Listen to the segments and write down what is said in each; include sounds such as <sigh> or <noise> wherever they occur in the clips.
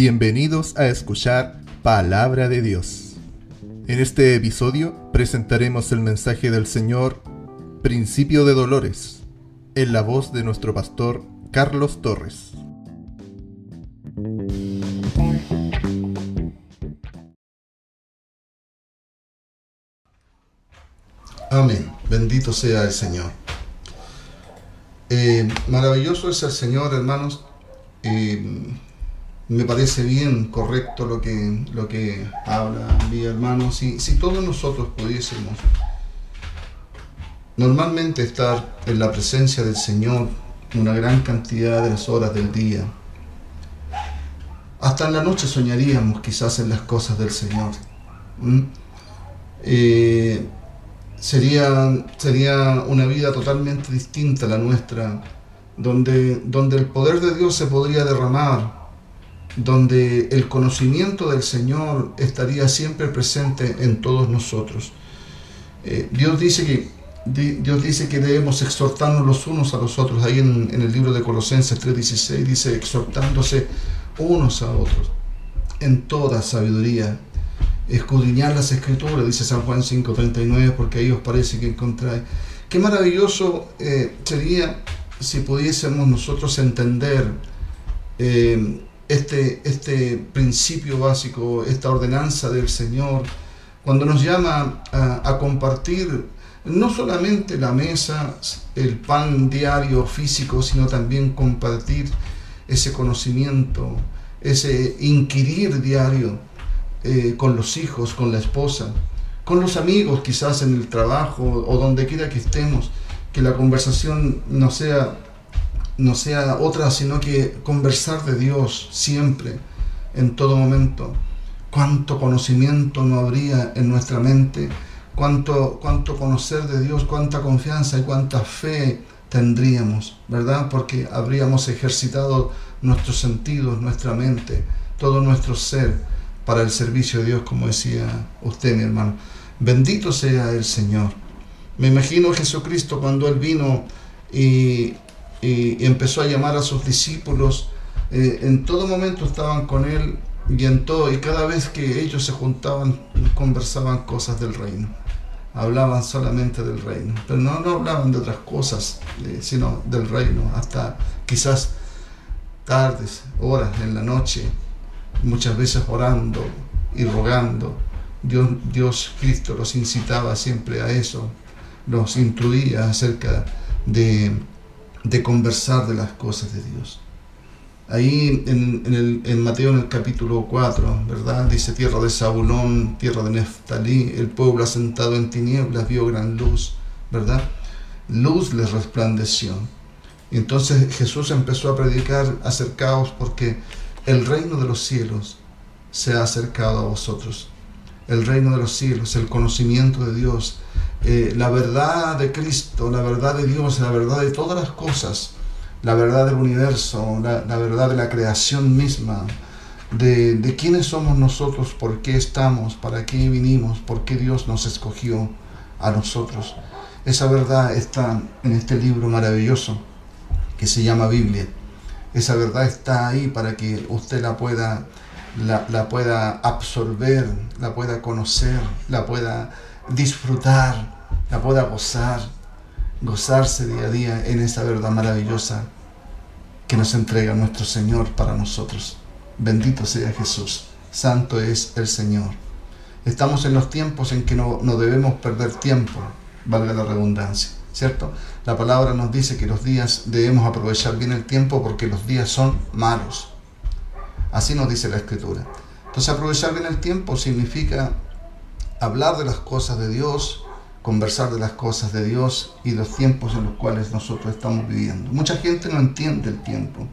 Bienvenidos a escuchar Palabra de Dios. En este episodio presentaremos el mensaje del Señor Principio de Dolores, en la voz de nuestro pastor Carlos Torres. Amén. Bendito sea el Señor. Eh, maravilloso es el Señor, hermanos. Eh, me parece bien, correcto lo que, lo que habla mi hermano. Si, si todos nosotros pudiésemos normalmente estar en la presencia del Señor una gran cantidad de las horas del día, hasta en la noche soñaríamos quizás en las cosas del Señor. Eh, sería, sería una vida totalmente distinta a la nuestra, donde, donde el poder de Dios se podría derramar donde el conocimiento del Señor estaría siempre presente en todos nosotros. Eh, Dios, dice que, Dios dice que debemos exhortarnos los unos a los otros. Ahí en, el libro de Colosenses 3:16 dice exhortándose unos a otros en toda sabiduría. Escudriñar las escrituras, dice San Juan 5:39, porque ahí os parece que encontráis. Qué maravilloso eh, sería si pudiésemos nosotros entender eh, este, este principio básico, esta ordenanza del Señor, cuando nos llama a, compartir no solamente la mesa, el pan diario físico, sino también compartir ese conocimiento, ese inquirir diario eh, con los hijos, con la esposa, con los amigos quizás en el trabajo o donde quiera que estemos, que la conversación no sea no sea otra, sino que conversar de Dios siempre, en todo momento. Cuánto conocimiento no habría en nuestra mente, cuánto, cuánto conocer de Dios, cuánta confianza y cuánta fe tendríamos, ¿verdad? Porque habríamos ejercitado nuestros sentidos, nuestra mente, todo nuestro ser para el servicio de Dios, como decía usted, mi hermano. Bendito sea el Señor. Me imagino Jesucristo cuando Él vino y y, empezó a llamar a sus discípulos. Eh, en todo momento estaban con él y en todo, y cada vez que ellos se juntaban, conversaban cosas del reino. Hablaban solamente del reino, pero no, no hablaban de otras cosas, eh, sino del reino, hasta quizás tardes, horas en la noche, muchas veces orando y rogando. Dios, Dios Cristo los incitaba siempre a eso, los instruía acerca de de conversar de las cosas de Dios. Ahí en, en Mateo en el capítulo 4, ¿verdad? Dice tierra de Zabulón, tierra de Neftalí, el pueblo asentado en tinieblas vio gran luz, ¿verdad? Luz les resplandeció. Entonces Jesús empezó a predicar, acercaos porque el reino de los cielos se ha acercado a vosotros. El reino de los cielos, el conocimiento de Dios, eh, la verdad de Cristo, la verdad de Dios, la verdad de todas las cosas, la verdad del universo, la, verdad de la creación misma, de, quiénes somos nosotros, por qué estamos, para qué vinimos, por qué Dios nos escogió a nosotros. Esa verdad está en este libro maravilloso que se llama Biblia. Esa verdad está ahí para que usted la pueda, la pueda absorber, la pueda conocer, la pueda disfrutar, la pueda gozar, gozarse día a día en esa verdad maravillosa que nos entrega nuestro Señor para nosotros. Bendito sea Jesús, santo es el Señor. Estamos en los tiempos en que no, no debemos perder tiempo, valga la redundancia, ¿cierto? La palabra nos dice que los días debemos aprovechar bien el tiempo porque los días son malos. Así nos dice la Escritura. Entonces aprovechar bien el tiempo significa hablar de las cosas de Dios, conversar de las cosas de Dios y los tiempos en los cuales nosotros estamos viviendo. Mucha gente no entiende el tiempo.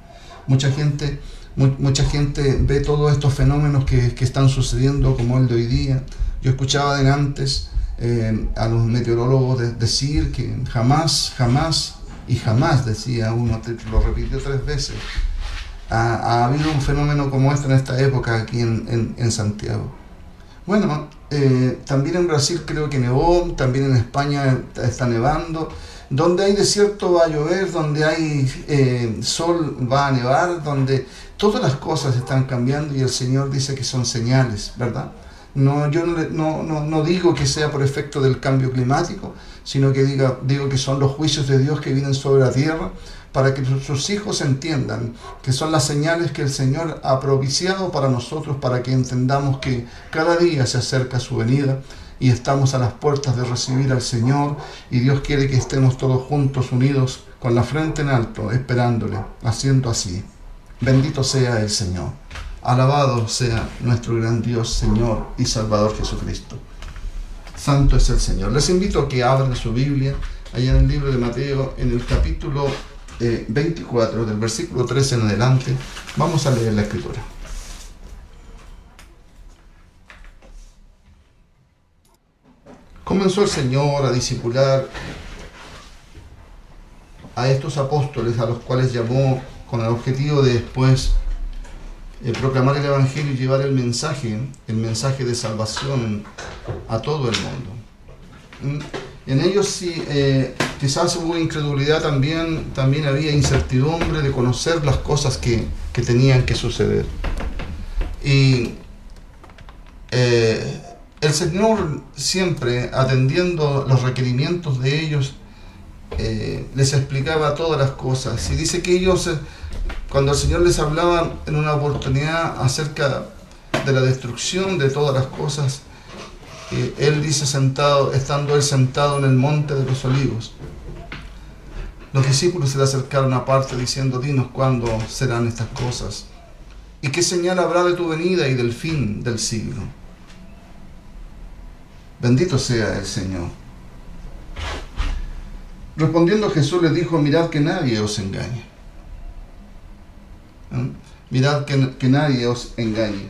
Mucha gente, mucha gente ve todos estos fenómenos que, están sucediendo como el de hoy día. Yo escuchaba de antes eh, a los meteorólogos decir que jamás, jamás y jamás, decía uno, lo repitió tres veces, ha, habido un fenómeno como este en esta época aquí en Santiago. Bueno, eh, también en Brasil creo que nevó, también en España está nevando. donde hay desierto va a llover, donde hay eh, sol va a nevar, donde todas las cosas están cambiando y el Señor dice que son señales, ¿verdad? No, yo no, no, no, digo que sea por efecto del cambio climático, sino que diga, digo que son los juicios de Dios que vienen sobre la tierra para que sus hijos entiendan que son las señales que el Señor ha propiciado para nosotros, para que entendamos que cada día se acerca su venida y estamos a las puertas de recibir al Señor y Dios quiere que estemos todos juntos, unidos, con la frente en alto, esperándole, haciendo así. Bendito sea el Señor. Alabado sea nuestro gran Dios, Señor y Salvador Jesucristo. Santo es el Señor. Les invito a que abran su Biblia allá en el libro de Mateo, en el capítulo 24, eh, del versículo 13 en adelante. Vamos a leer la escritura. Comenzó el Señor a discipular a estos apóstoles a los cuales llamó con el objetivo de después eh, proclamar el Evangelio y llevar el mensaje, el mensaje de salvación a todo el mundo. En ellos sí, eh, quizás hubo incredulidad también, también había incertidumbre de conocer las cosas que, tenían que suceder. Y eh, el Señor siempre atendiendo los requerimientos de ellos, les explicaba todas las cosas. Y dice que ellos cuando el Señor les hablaba en una oportunidad acerca de la destrucción de todas las cosas, eh, Él dice sentado, estando Él sentado en el monte de los olivos, los discípulos se le acercaron aparte diciendo, dinos cuándo serán estas cosas y qué señal habrá de tu venida y del fin del siglo. Bendito sea el Señor. Respondiendo Jesús les dijo, mirad que nadie os engañe Mirad que, nadie os engañe,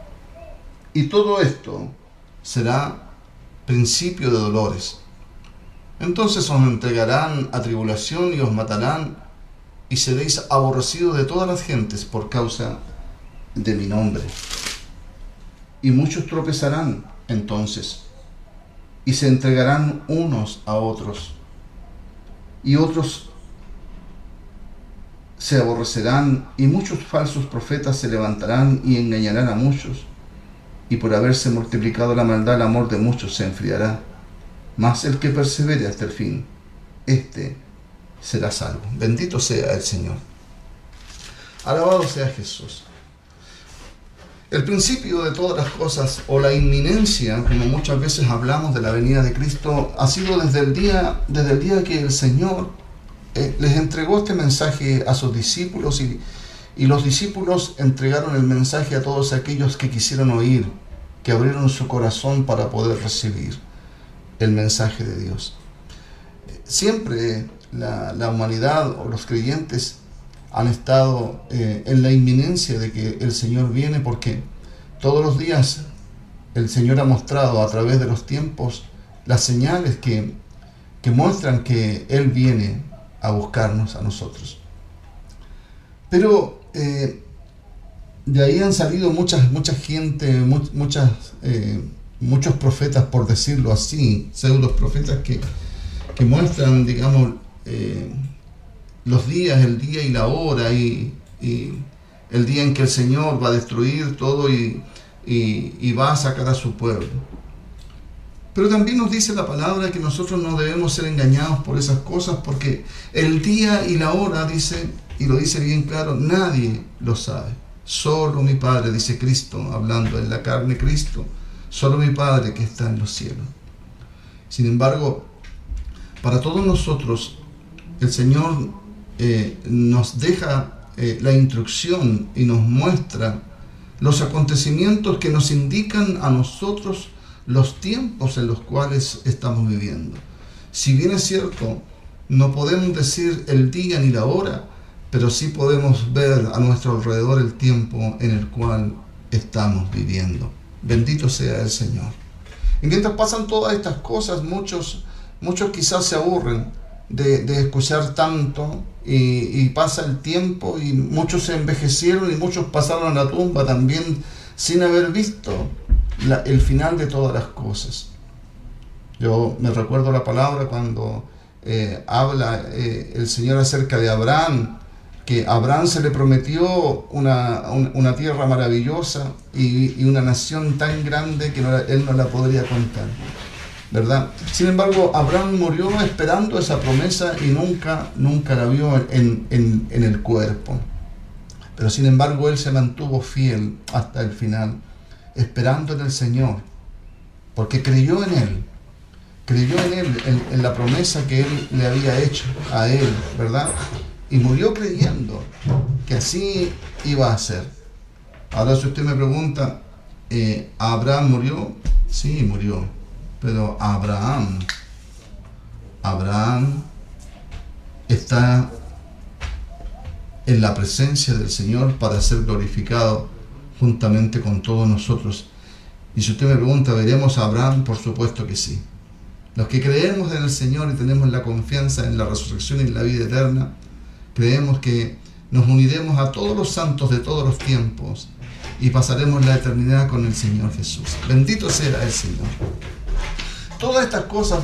Y todo esto será principio de dolores. Entonces os entregarán a tribulación y os matarán y seréis aborrecidos de todas las gentes por causa de mi nombre. Y muchos tropezarán entonces y se entregarán unos a otros y otros se aborrecerán y muchos falsos profetas se levantarán y engañarán a muchos. Y por haberse multiplicado la maldad, el amor de muchos se enfriará. Mas el que persevere hasta el fin, éste será salvo. Bendito sea el Señor. Alabado sea Jesús. El principio de todas las cosas o la inminencia, como muchas veces hablamos de la venida de Cristo, ha sido desde el día, desde el día que el Señor eh, les entregó este mensaje a sus discípulos y, los discípulos entregaron el mensaje a todos aquellos que quisieron oír, que abrieron su corazón para poder recibir el mensaje de Dios. Siempre la, humanidad o los creyentes han estado eh, en la inminencia de que el Señor viene porque todos los días el Señor ha mostrado a través de los tiempos las señales que, que muestran que Él viene a buscarnos a nosotros. Pero eh, de ahí han salido muchas, mucha gente, muchas, eh, muchos profetas, por decirlo así, pseudos profetas que, que muestran, digamos, eh, los días, el día y la hora y, el día en que el Señor va a destruir todo y, y va a sacar a su pueblo. Pero también nos dice la palabra que nosotros no debemos ser engañados por esas cosas porque el día y la hora, dice, y lo dice bien claro, nadie lo sabe. Solo mi Padre, dice Cristo, hablando en la carne Cristo, solo mi Padre que está en los cielos. Sin embargo, para todos nosotros, el Señor eh, nos deja eh, la instrucción y nos muestra los acontecimientos que nos indican a nosotros los tiempos en los cuales estamos viviendo. Si bien es cierto, No podemos decir el día ni la hora, pero sí podemos ver a nuestro alrededor el tiempo en el cual estamos viviendo. Bendito sea el Señor. Y mientras pasan todas estas cosas, muchos, muchos quizás se aburren de, escuchar tanto y, pasa el tiempo y muchos se envejecieron y muchos pasaron a la tumba también sin haber visto el final de todas las cosas. Yo me recuerdo la palabra cuando eh, habla eh, el Señor acerca de Abraham, que Abraham se le prometió una, tierra maravillosa y, una nación tan grande que él no la podría contar. ¿verdad? Sin embargo, Abraham murió esperando esa promesa y nunca, nunca la vio en, en, el cuerpo. Pero sin embargo, él se mantuvo fiel hasta el final, esperando en el Señor, porque creyó en él, creyó en él, en, en la promesa que él le había hecho a él, ¿verdad? Y murió creyendo que así iba a ser. Ahora si usted me pregunta, eh, ¿Abraham murió? Sí, murió pero Abraham, Abraham está en la presencia del Señor para ser glorificado juntamente con todos nosotros. Y si usted me pregunta, ¿veremos a Abraham? Por supuesto que sí. Los que creemos en el Señor y tenemos la confianza en la resurrección y en la vida eterna, creemos que nos uniremos a todos los santos de todos los tiempos y pasaremos la eternidad con el Señor Jesús. Bendito sea el Señor todas estas cosas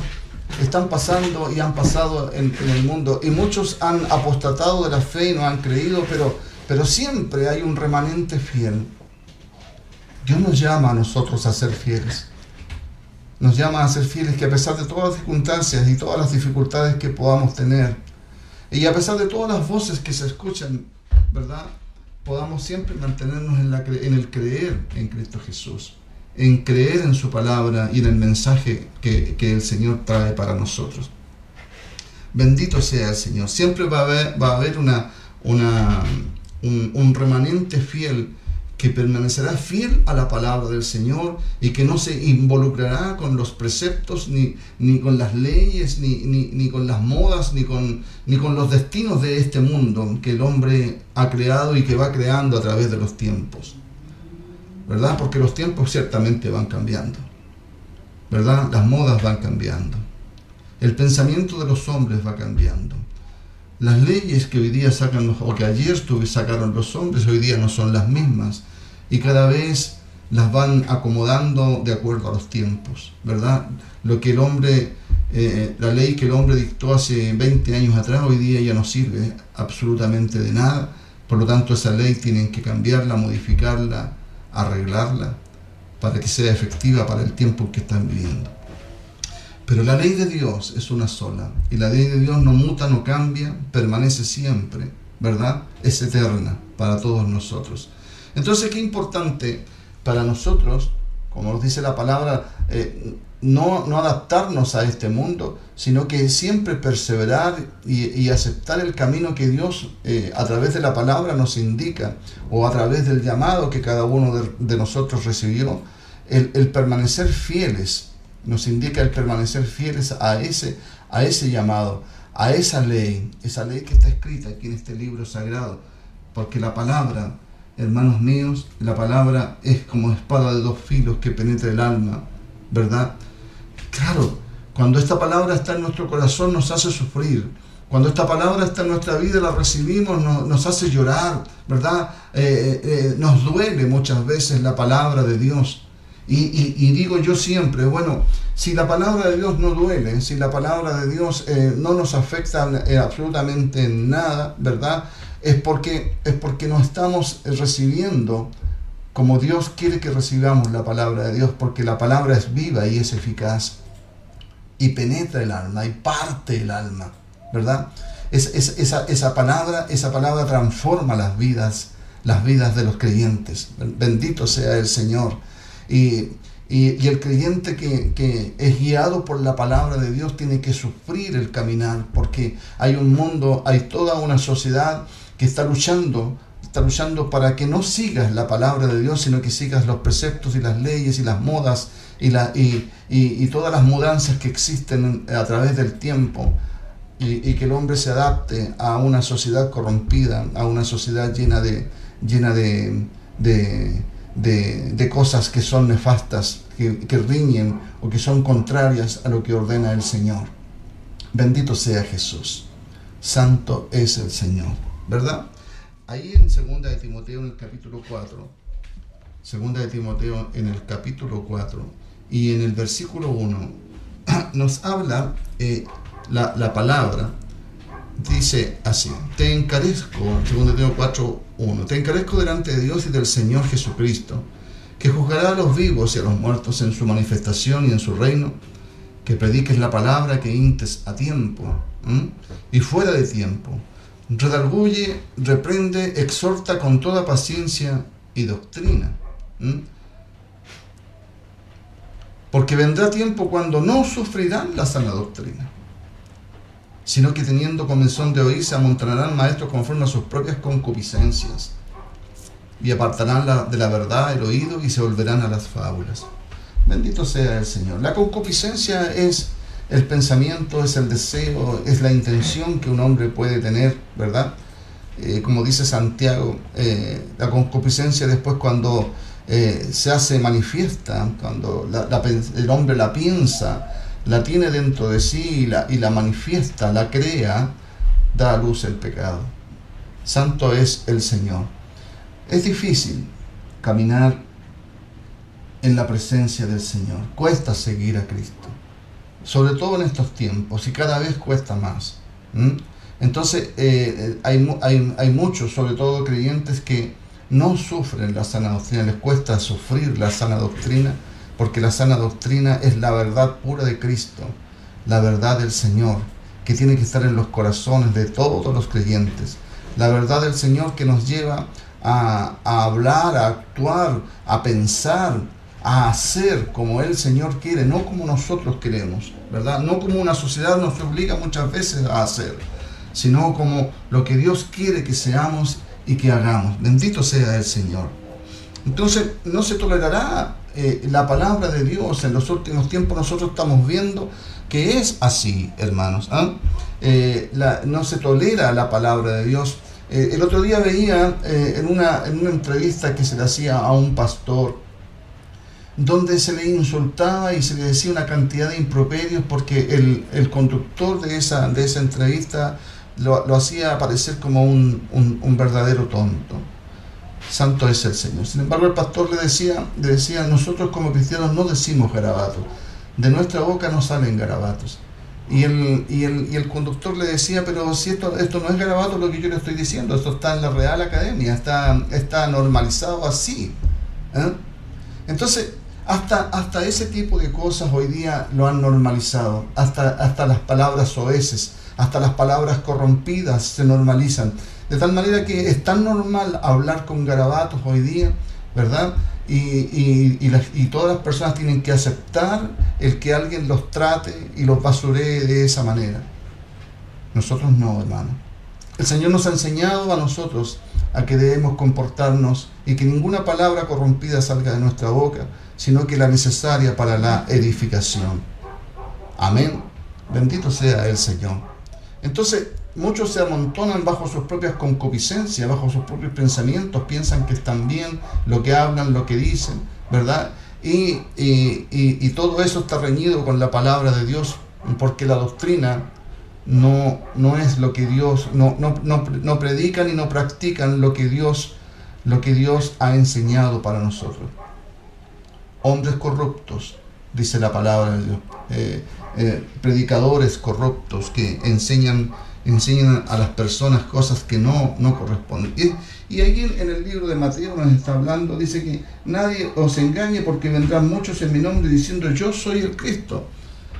están pasando y han pasado en, el mundo y muchos han apostatado de la fe y no han creído, pero, pero siempre hay un remanente fiel. Dios nos llama a nosotros a ser fieles. Nos llama a ser fieles que a pesar de todas las circunstancias y todas las dificultades que podamos tener, y a pesar de todas las voces que se escuchan, ¿verdad? Podamos siempre mantenernos en, la, en el creer en Cristo Jesús en creer en su palabra y en el mensaje que, el Señor trae para nosotros. Bendito sea el Señor. Siempre va a haber, va a haber una, una, un, remanente fiel que permanecerá fiel a la palabra del Señor y que no se involucrará con los preceptos, ni, ni con las leyes, ni, ni, con las modas, ni con, ni con los destinos de este mundo que el hombre ha creado y que va creando a través de los tiempos. ¿verdad? Porque los tiempos ciertamente van cambiando, ¿verdad? Las modas van cambiando, el pensamiento de los hombres va cambiando. Las leyes que hoy día sacan o que ayer sacaron los hombres hoy día no son las mismas y cada vez las van acomodando de acuerdo a los tiempos, ¿verdad? Lo que el hombre, eh, la ley que el hombre dictó hace 20 años atrás, hoy día ya no sirve absolutamente de nada, por lo tanto esa ley tienen que cambiarla, modificarla, arreglarla para que sea efectiva para el tiempo que están viviendo. Pero la ley de Dios es una sola y la ley de Dios no muta, no cambia, permanece siempre, ¿verdad? Es eterna para todos nosotros. Entonces, qué importante para nosotros, como nos dice la palabra, eh, no, no adaptarnos a este mundo, sino que siempre perseverar y, aceptar el camino que Dios eh, a través de la palabra nos indica o a través del llamado que cada uno de, nosotros recibió, el, permanecer fieles, nos indica el permanecer fieles a ese, a ese llamado, a esa ley, esa ley que está escrita aquí en este libro sagrado, porque la palabra, hermanos míos, la palabra es como espada de dos filos que penetra el alma, ¿verdad? Claro, cuando esta palabra está en nuestro corazón nos hace sufrir. Cuando esta palabra está en nuestra vida, la recibimos, nos, hace llorar, ¿verdad? Eh, eh, eh, nos duele muchas veces la palabra de Dios. Y, digo yo siempre, bueno, si la palabra de Dios no duele, si la palabra de Dios no nos afecta absolutamente en nada, ¿verdad? Es porque, es porque no estamos recibiendo como Dios quiere que recibamos la palabra de Dios, porque la palabra es viva y es eficaz y penetra el alma y parte el alma, ¿verdad? Es, esa, esa, palabra, esa palabra transforma las vidas, las vidas de los creyentes. Bendito sea el Señor. Y, el creyente que, que, es guiado por la palabra de Dios tiene que sufrir el caminar, porque hay un mundo, hay toda una sociedad que está luchando está luchando para que no sigas la palabra de Dios, sino que sigas los preceptos y las leyes y las modas y, la, y, y, todas las mudanzas que existen a través del tiempo. y, que el hombre se adapte a una sociedad corrompida, a una sociedad llena de, llena de, de, cosas que son nefastas, que, que riñen o que son contrarias a lo que ordena el Señor. Bendito sea Jesús. Santo es el Señor, ¿verdad? Ahí en 2 de Timoteo en el capítulo 4, 2 de Timoteo en el capítulo 4 y en el versículo 1 <clears throat> nos habla eh, la, palabra, dice así, te encarezco, 2 de Timoteo 4, 1, te encarezco delante de Dios y del Señor Jesucristo, que juzgará a los vivos y a los muertos en su manifestación y en su reino, que prediques la palabra que intes a tiempo y fuera de tiempo redarguye, reprende, exhorta con toda paciencia y doctrina. Porque vendrá tiempo cuando no sufrirán la sana doctrina, sino que teniendo comenzón de oír se amontonarán maestros conforme a sus propias concupiscencias y apartarán de la verdad el oído y se volverán a las fábulas. Bendito sea el Señor. La concupiscencia es el pensamiento, es el deseo, es la intención que un hombre puede tener, ¿verdad? Eh, como dice Santiago, eh, la concupiscencia después cuando eh, se hace manifiesta, cuando el hombre la piensa, la tiene dentro de sí y la, y la manifiesta, la crea, da a luz el pecado. Santo es el Señor. Es difícil caminar en la presencia del Señor. Cuesta seguir a Cristo sobre todo en estos tiempos, y cada vez cuesta más. Entonces, eh, hay, hay, hay, muchos, sobre todo creyentes, que no sufren la sana doctrina, les cuesta sufrir la sana doctrina, porque la sana doctrina es la verdad pura de Cristo, la verdad del Señor, que tiene que estar en los corazones de todos los creyentes. La verdad del Señor que nos lleva a, a hablar, a actuar, a pensar, a hacer como el Señor quiere, no como nosotros queremos, ¿verdad? No como una sociedad nos obliga muchas veces a hacer, sino como lo que Dios quiere que seamos y que hagamos. Bendito sea el Señor. Entonces, no se tolerará eh, la palabra de Dios. En los últimos tiempos nosotros estamos viendo que es así, hermanos. ¿ah? Eh, no se tolera la palabra de Dios. Eh, el otro día veía en, una, en una entrevista que se le hacía a un pastor, donde se le insultaba y se le decía una cantidad de improperios porque el, conductor de esa, de esa entrevista lo, hacía parecer como un, verdadero tonto. Santo es el Señor. Sin embargo, el pastor le decía, le decía, nosotros como cristianos no decimos garabatos, de nuestra boca no salen garabatos. Y el, y el, y el conductor le decía, pero si esto, esto no es garabato lo que yo le estoy diciendo, esto está en la Real Academia, está, está normalizado así. ¿eh? Entonces, hasta, hasta ese tipo de cosas hoy día lo han normalizado. Hasta, hasta las palabras soeces, hasta las palabras corrompidas se normalizan. De tal manera que es tan normal hablar con garabatos hoy día, ¿verdad? Y, y, todas las personas tienen que aceptar el que alguien los trate y los basuree de esa manera. Nosotros no, hermano. El Señor nos ha enseñado a nosotros a que debemos comportarnos y que ninguna palabra corrompida salga de nuestra boca, sino que la necesaria para la edificación. Amén. Bendito sea el Señor. Entonces, muchos se amontonan bajo sus propias concupiscencias, bajo sus propios pensamientos, piensan que están bien lo que hablan, lo que dicen, ¿verdad? Y, y, todo eso está reñido con la palabra de Dios, porque la doctrina no, no es lo que Dios, no, no, no, no predican y no practican lo que Dios, lo que Dios ha enseñado para nosotros hombres corruptos, dice la palabra de Dios, eh, eh, predicadores corruptos que enseñan, enseñan a las personas cosas que no, no corresponden. Y, y ahí en, el libro de Mateo nos está hablando, dice que nadie os engañe porque vendrán muchos en mi nombre diciendo yo soy el Cristo.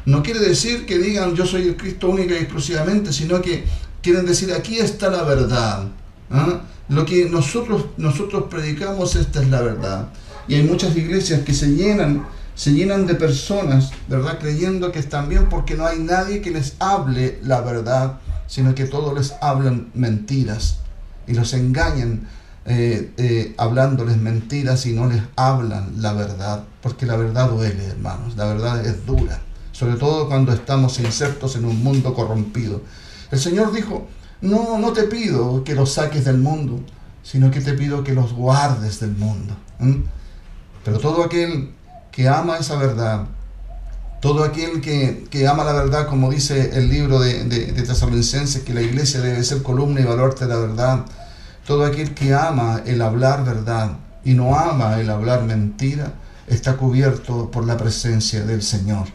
No quiere decir que digan yo soy el Cristo única y exclusivamente, sino que quieren decir aquí está la verdad. ¿ah? Lo que nosotros, nosotros predicamos, esta es la verdad. Y hay muchas iglesias que se llenan, se llenan de personas, ¿verdad? Creyendo que están bien porque no hay nadie que les hable la verdad, sino que todos les hablan mentiras y los engañan eh, eh, hablándoles mentiras y no les hablan la verdad, porque la verdad duele, hermanos, la verdad es dura, sobre todo cuando estamos insertos en un mundo corrompido. El Señor dijo, no, no te pido que los saques del mundo, sino que te pido que los guardes del mundo. Pero todo aquel que ama esa verdad, todo aquel que, ama la verdad, como dice el libro de, de, de que la iglesia debe ser columna y baluarte de la verdad, todo aquel que ama el hablar verdad y no ama el hablar mentira, está cubierto por la presencia del Señor.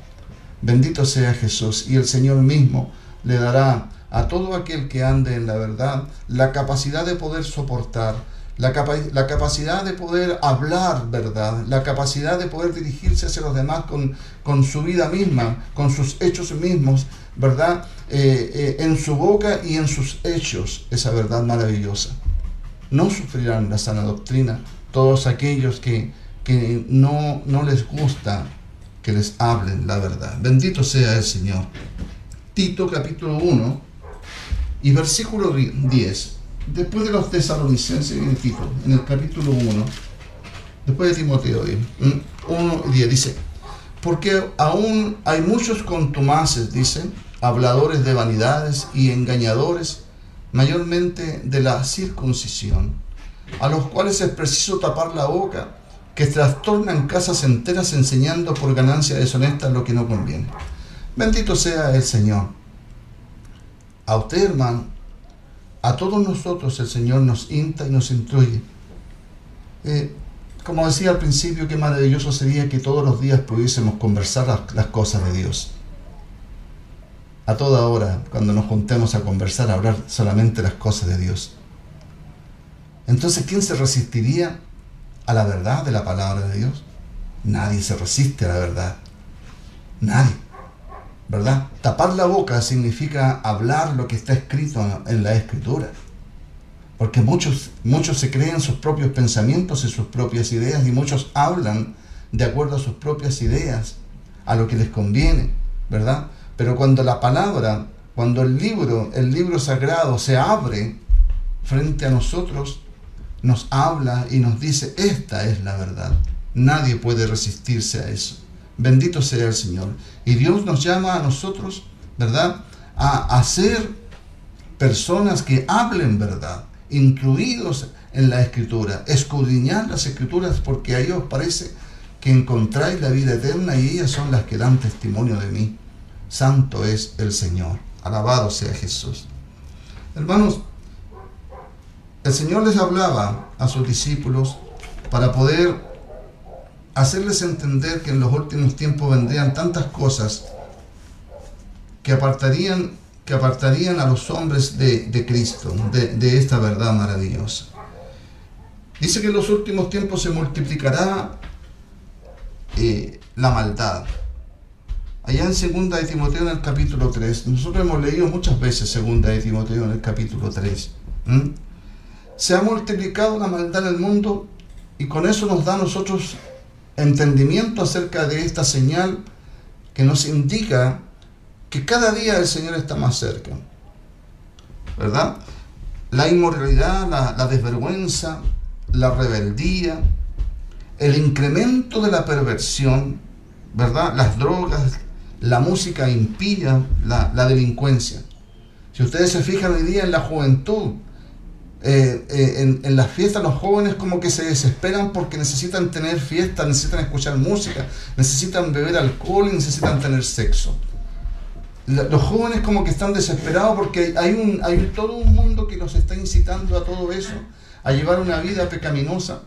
Bendito sea Jesús y el Señor mismo le dará a todo aquel que ande en la verdad la capacidad de poder soportar, la, la, capacidad de poder hablar verdad, la capacidad de poder dirigirse hacia los demás con, con su vida misma, con sus hechos mismos, ¿verdad? Eh, eh, en su boca y en sus hechos, esa verdad maravillosa. No sufrirán la sana doctrina todos aquellos que, que no, no les gusta que les hablen la verdad. Bendito sea el Señor. Tito capítulo 1 y versículo 10. Después de los tesalonicenses viene Tito, en el capítulo 1, después de Timoteo 1 y 10, dice, porque aún hay muchos contumaces, dice, habladores de vanidades y engañadores, mayormente de la circuncisión, a los cuales es preciso tapar la boca, que trastornan casas enteras enseñando por ganancia deshonesta lo que no conviene. Bendito sea el Señor. A usted, hermano, a todos nosotros el Señor nos insta y nos instruye. Eh, como decía al principio, qué maravilloso sería que todos los días pudiésemos conversar las, las, cosas de Dios. A toda hora, cuando nos juntemos a conversar, a hablar solamente las cosas de Dios. Entonces, ¿quién se resistiría a la verdad de la palabra de Dios? Nadie se resiste a la verdad. Nadie. ¿Verdad? Tapar la boca significa hablar lo que está escrito en la escritura. Porque muchos, muchos se creen sus propios pensamientos y sus propias ideas y muchos hablan de acuerdo a sus propias ideas, a lo que les conviene, ¿verdad? Pero cuando la palabra, cuando el libro, el libro sagrado se abre frente a nosotros, nos habla y nos dice, esta es la verdad. Nadie puede resistirse a eso. Bendito sea el Señor. Y Dios nos llama a nosotros, ¿verdad? A, ser personas que hablen verdad, incluidos en la escritura, escudriñar las escrituras porque a ellos parece que encontráis la vida eterna y ellas son las que dan testimonio de mí. Santo es el Señor. Alabado sea Jesús. Hermanos, el Señor les hablaba a sus discípulos para poder hacerles entender que en los últimos tiempos vendrían tantas cosas que apartarían, que apartarían a los hombres de, Cristo, de, esta verdad maravillosa. Dice que en los últimos tiempos se multiplicará eh, la maldad. Allá en segunda de Timoteo en el capítulo 3, nosotros hemos leído muchas veces segunda de Timoteo en el capítulo 3. Se ha multiplicado la maldad en el mundo y con eso nos da a nosotros entendimiento acerca de esta señal que nos indica que cada día el Señor está más cerca. ¿Verdad? La inmoralidad, la, desvergüenza, la rebeldía, el incremento de la perversión, ¿verdad? Las drogas, la música impía, la, la delincuencia. Si ustedes se fijan hoy día en la juventud, eh, eh, en, las fiestas los jóvenes como que se desesperan porque necesitan tener fiesta, necesitan escuchar música, necesitan beber alcohol y necesitan tener sexo. los jóvenes como que están desesperados porque hay, un, hay todo un mundo que los está incitando a todo eso, a llevar una vida pecaminosa,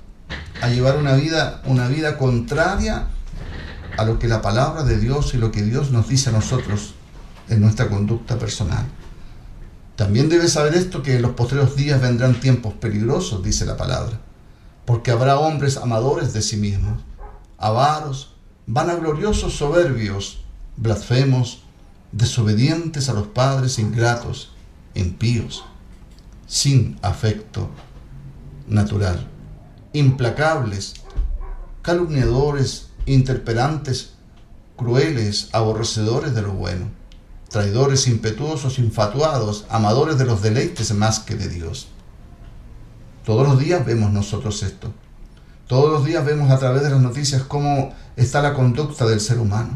a llevar una vida, una vida contraria a lo que la palabra de Dios y lo que Dios nos dice a nosotros en nuestra conducta personal. También debes saber esto, que en los postreros días vendrán tiempos peligrosos, dice la palabra, porque habrá hombres amadores de sí mismos, avaros, vanagloriosos, soberbios, blasfemos, desobedientes a los padres, ingratos, impíos, sin afecto natural, implacables, calumniadores, interperantes, crueles, aborrecedores de lo bueno traidores impetuosos, infatuados, amadores de los deleites más que de Dios. Todos los días vemos nosotros esto. Todos los días vemos a través de las noticias cómo está la conducta del ser humano.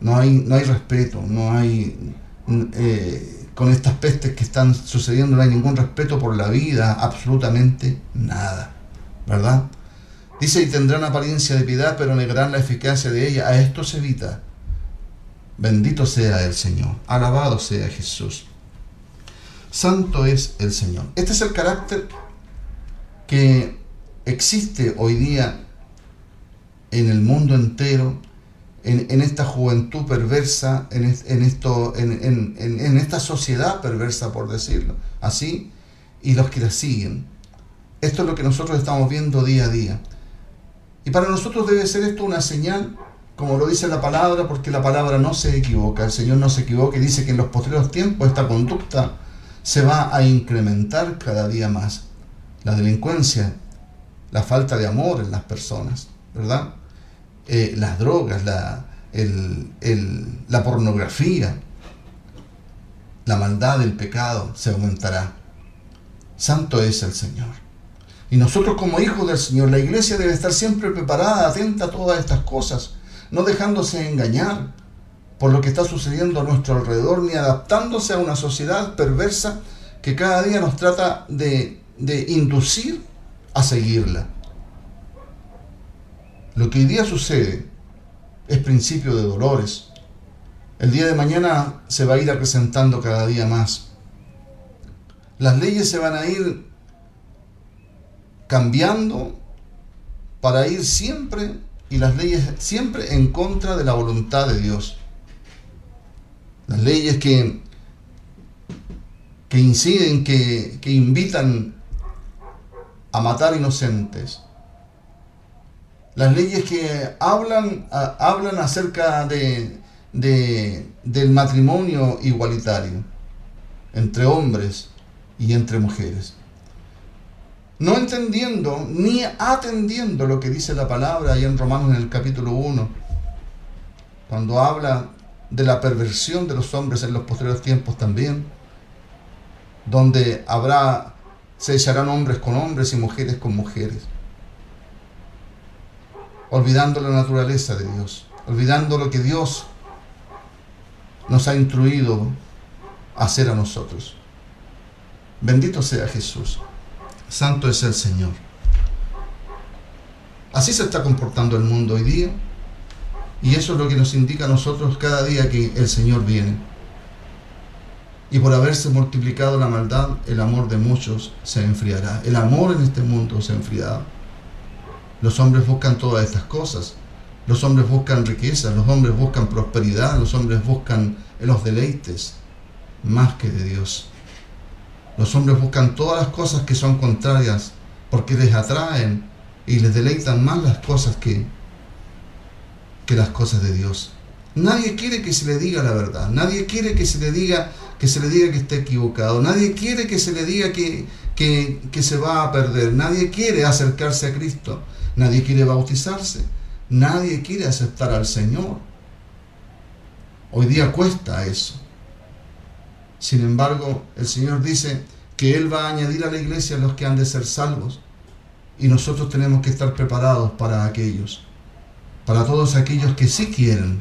No hay, no hay respeto, no hay... Eh, con estas pestes que están sucediendo no hay ningún respeto por la vida, absolutamente nada, ¿verdad? Dice, y tendrán apariencia de piedad, pero negarán la eficacia de ella. A esto se evita. Bendito sea el Señor, alabado sea Jesús. Santo es el Señor. Este es el carácter que existe hoy día en el mundo entero, en, esta juventud perversa, en, esto, en, en, esta sociedad perversa, por decirlo así, y los que la siguen. Esto es lo que nosotros estamos viendo día a día. Y para nosotros debe ser esto una señal, como lo dice la palabra, porque la palabra no se equivoca, el Señor no se equivoca y dice que en los posteriores tiempos esta conducta se va a incrementar cada día más. La delincuencia, la falta de amor en las personas, ¿verdad? Eh, las drogas, la, la pornografía, la maldad, el pecado se aumentará. Santo es el Señor. Y nosotros como hijos del Señor, la iglesia debe estar siempre preparada, atenta a todas estas cosas, no dejándose engañar por lo que está sucediendo a nuestro alrededor, ni adaptándose a una sociedad perversa que cada día nos trata de, de inducir a seguirla. Lo que hoy día sucede es principio de dolores. El día de mañana se va a ir acrecentando cada día más. Las leyes se van a ir cambiando para ir siempre y las leyes siempre en contra de la voluntad de Dios. Las leyes que, que inciden, que, que invitan a matar inocentes. Las leyes que hablan, hablan acerca de, de, del matrimonio igualitario entre hombres y entre mujeres no entendiendo ni atendiendo lo que dice la palabra ahí en Romanos en el capítulo 1, cuando habla de la perversión de los hombres en los posteriores tiempos también, donde habrá, se echarán hombres con hombres y mujeres con mujeres, olvidando la naturaleza de Dios, olvidando lo que Dios nos ha instruido a hacer a nosotros. Bendito sea Jesús. Santo es el Señor. Así se está comportando el mundo hoy día. Y eso es lo que nos indica a nosotros cada día que el Señor viene. Y por haberse multiplicado la maldad, el amor de muchos se enfriará. El amor en este mundo se enfriará. Los hombres buscan todas estas cosas. Los hombres buscan riqueza, los hombres buscan prosperidad, los hombres buscan los deleites más que de Dios. Los hombres buscan todas las cosas que son contrarias porque les atraen y les deleitan más las cosas que, que las cosas de Dios. Nadie quiere que se le diga la verdad, nadie quiere que se le diga que se le diga que está equivocado, nadie quiere que se le diga que, que, que se va a perder, nadie quiere acercarse a Cristo, nadie quiere bautizarse, nadie quiere aceptar al Señor. Hoy día cuesta eso. Sin embargo, el Señor dice que Él va a añadir a la iglesia los que han de ser salvos. Y nosotros tenemos que estar preparados para aquellos, para todos aquellos que sí quieren,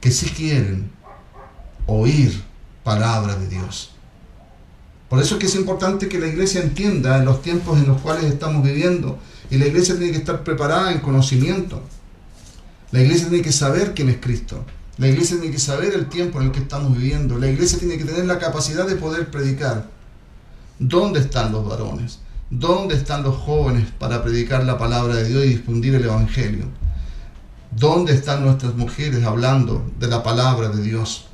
que sí quieren oír palabra de Dios. Por eso es que es importante que la iglesia entienda en los tiempos en los cuales estamos viviendo. Y la iglesia tiene que estar preparada en conocimiento. La iglesia tiene que saber quién es Cristo. La iglesia tiene que saber el tiempo en el que estamos viviendo. La iglesia tiene que tener la capacidad de poder predicar. ¿Dónde están los varones? ¿Dónde están los jóvenes para predicar la palabra de Dios y difundir el Evangelio? ¿Dónde están nuestras mujeres hablando de la palabra de Dios?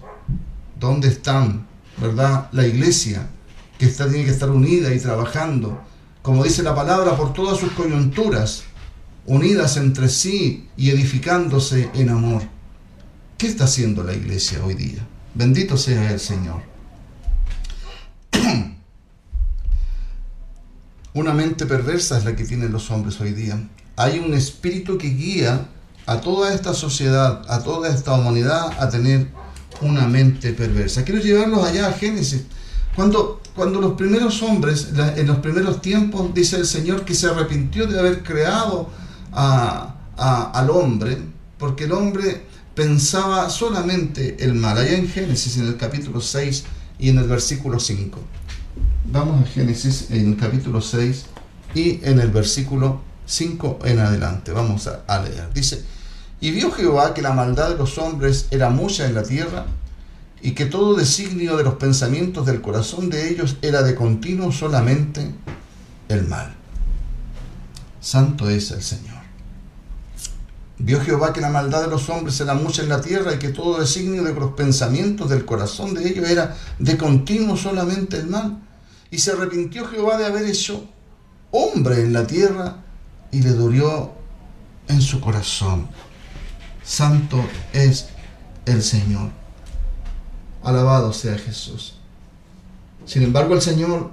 ¿Dónde están, verdad, la iglesia que está, tiene que estar unida y trabajando, como dice la palabra, por todas sus coyunturas, unidas entre sí y edificándose en amor? ¿Qué está haciendo la iglesia hoy día? Bendito sea el Señor. <clears throat> Una mente perversa es la que tienen los hombres hoy día. Hay un espíritu que guía a toda esta sociedad, a toda esta humanidad a tener una mente perversa. Quiero llevarlos allá a Génesis. Cuando, cuando los primeros hombres, en los primeros tiempos, dice el Señor que se arrepintió de haber creado al hombre, porque el hombre pensaba solamente el mal. Allá en Génesis, en el capítulo 6 y en el versículo 5. Vamos a Génesis en el capítulo 6 y en el versículo 5 en adelante. Vamos a, a leer. Dice, y vio Jehová que la maldad de los hombres era mucha en la tierra y que todo designio de los pensamientos del corazón de ellos era de continuo solamente el mal. Santo es el Señor. Vio Jehová que la maldad de los hombres era mucha en la tierra y que todo designio de los pensamientos del corazón de ellos era de continuo solamente el mal. Y se arrepintió Jehová de haber hecho hombre en la tierra y le dolió en su corazón. Santo es el Señor. Alabado sea Jesús. Sin embargo, el Señor,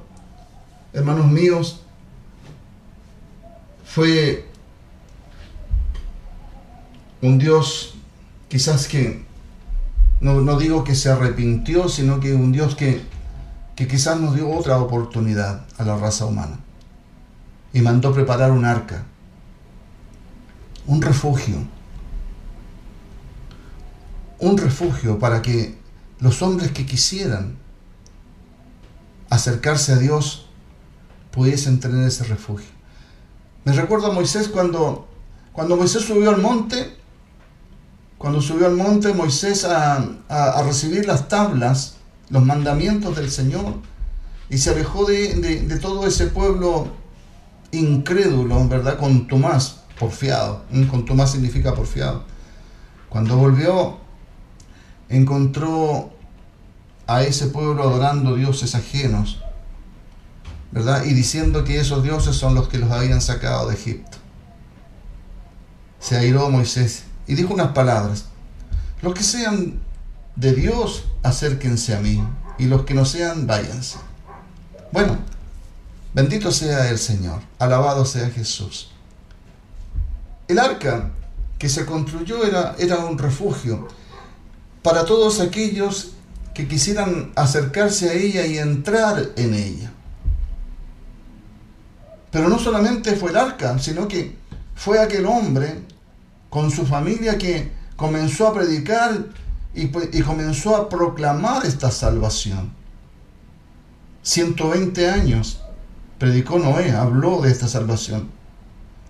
hermanos míos, fue un Dios quizás que, no, digo que se arrepintió, sino que un Dios que, que quizás nos dio otra oportunidad a la raza humana. Y mandó preparar un arca, un refugio, un refugio para que los hombres que quisieran acercarse a Dios pudiesen tener ese refugio. Me recuerdo a Moisés cuando, cuando Moisés subió al monte cuando subió al monte Moisés a, recibir las tablas, los mandamientos del Señor, y se alejó de, todo ese pueblo incrédulo, ¿verdad? Con Tomás, porfiado. Con Tomás significa porfiado. Cuando volvió, encontró a ese pueblo adorando dioses ajenos, ¿verdad? Y diciendo que esos dioses son los que los habían sacado de Egipto. Se airó Moisés y dijo unas palabras. Los que sean de Dios, acérquense a mí, y los que no sean, váyanse. Bueno, bendito sea el Señor, alabado sea Jesús. El arca que se construyó era, era un refugio para todos aquellos que quisieran acercarse a ella y entrar en ella. Pero no solamente fue el arca, sino que fue aquel hombre con su familia que comenzó a predicar y, y comenzó a proclamar esta salvación. 120 años predicó Noé, habló de esta salvación.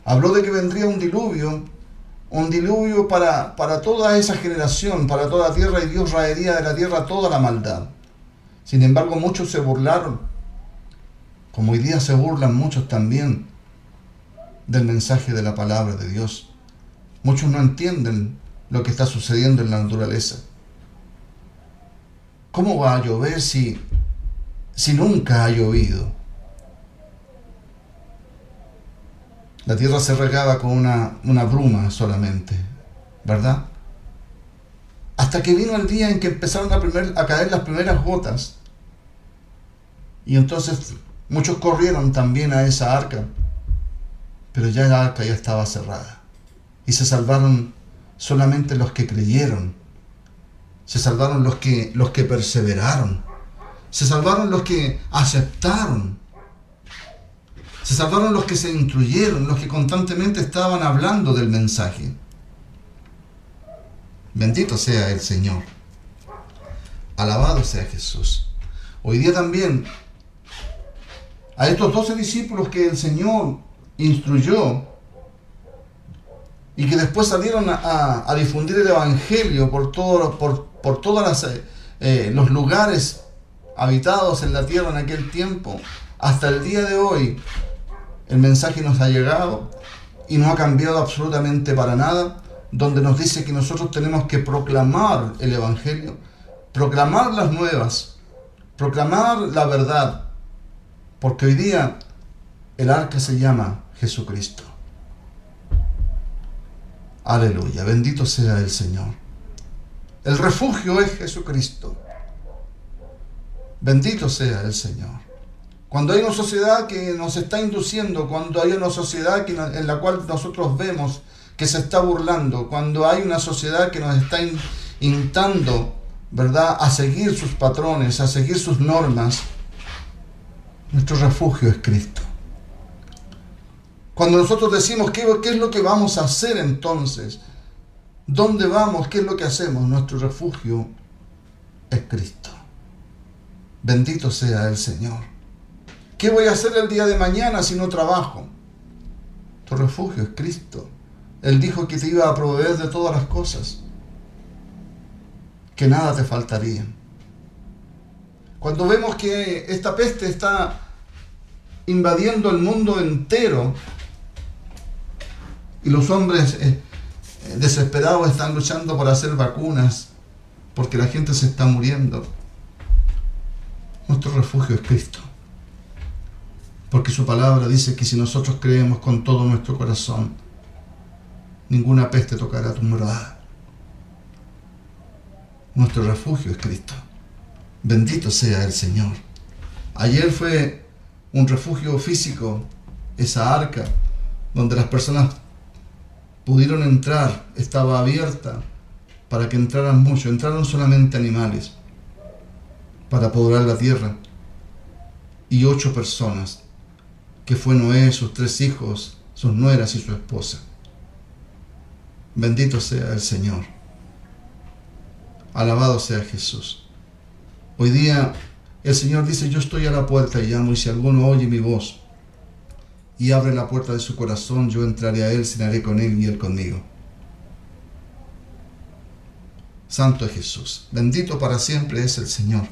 Habló de que vendría un diluvio, un diluvio para, para toda esa generación, para toda la tierra, y Dios raería de la tierra toda la maldad. Sin embargo, muchos se burlaron, como hoy día se burlan muchos también del mensaje de la palabra de Dios. Muchos no entienden lo que está sucediendo en la naturaleza. ¿Cómo va a llover si, si nunca ha llovido? La tierra se regaba con una, una bruma solamente, ¿verdad? Hasta que vino el día en que empezaron a, a caer las primeras gotas. Y entonces muchos corrieron también a esa arca, pero ya la arca ya estaba cerrada y se salvaron solamente los que creyeron. Se salvaron los que, los que perseveraron. Se salvaron los que aceptaron. Se salvaron los que se instruyeron, los que constantemente estaban hablando del mensaje. Bendito sea el Señor. Alabado sea Jesús. Hoy día también a estos doce discípulos que el Señor instruyó y que después salieron a, difundir el Evangelio por, todo, por, por todos eh, eh, los lugares habitados en la tierra en aquel tiempo, hasta el día de hoy el mensaje nos ha llegado y no ha cambiado absolutamente para nada, donde nos dice que nosotros tenemos que proclamar el Evangelio, proclamar las nuevas, proclamar la verdad, porque hoy día el arca se llama Jesucristo. Aleluya, bendito sea el Señor. El refugio es Jesucristo. Bendito sea el Señor. Cuando hay una sociedad que nos está induciendo, cuando hay una sociedad en la cual nosotros vemos que se está burlando, cuando hay una sociedad que nos está instando, ¿verdad?, a seguir sus patrones, a seguir sus normas, nuestro refugio es Cristo. Cuando nosotros decimos, ¿qué, ¿qué, es lo que vamos a hacer entonces? ¿Dónde vamos? ¿Qué es lo que hacemos? Nuestro refugio es Cristo. Bendito sea el Señor. ¿Qué voy a hacer el día de mañana si no trabajo? Tu refugio es Cristo. Él dijo que te iba a proveer de todas las cosas, que nada te faltaría. Cuando vemos que esta peste está invadiendo el mundo entero y los hombres eh, desesperados están luchando por hacer vacunas porque la gente se está muriendo, nuestro refugio es Cristo. Porque su palabra dice que si nosotros creemos con todo nuestro corazón, ninguna peste tocará tu morada. Nuestro refugio es Cristo. Bendito sea el Señor. Ayer fue un refugio físico, esa arca, donde las personas pudieron entrar, estaba abierta para que entraran muchos, entraron solamente animales para poblar la tierra. Y ocho personas, que fue Noé, sus tres hijos, sus nueras y su esposa. Bendito sea el Señor. Alabado sea Jesús. Hoy día el Señor dice, yo estoy a la puerta y llamo, y si alguno oye mi voz y abre la puerta de su corazón, yo entraré a Él, cenaré con Él y Él conmigo. Santo es Jesús. Bendito para siempre es el Señor.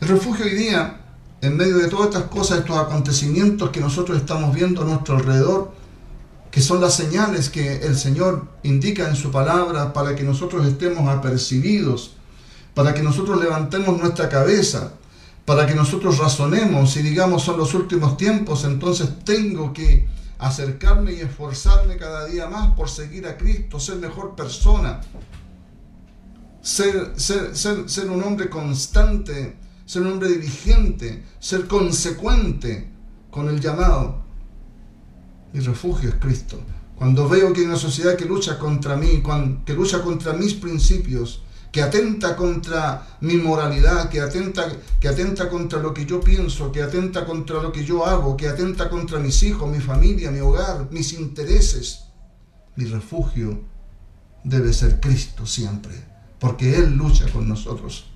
El refugio hoy día, en medio de todas estas cosas, estos acontecimientos que nosotros estamos viendo a nuestro alrededor, que son las señales que el Señor indica en su palabra para que nosotros estemos apercibidos, para que nosotros levantemos nuestra cabeza, para que nosotros razonemos y digamos son los últimos tiempos, entonces tengo que acercarme y esforzarme cada día más por seguir a Cristo, ser mejor persona, ser, ser, ser, ser un hombre constante, ser un hombre dirigente, ser consecuente con el llamado. Mi refugio es Cristo. Cuando veo que hay una sociedad que lucha contra mí, que lucha contra mis principios, que atenta contra mi moralidad, que atenta, que atenta contra lo que yo pienso, que atenta contra lo que yo hago, que atenta contra mis hijos, mi familia, mi hogar, mis intereses, mi refugio debe ser Cristo siempre, porque Él lucha con nosotros.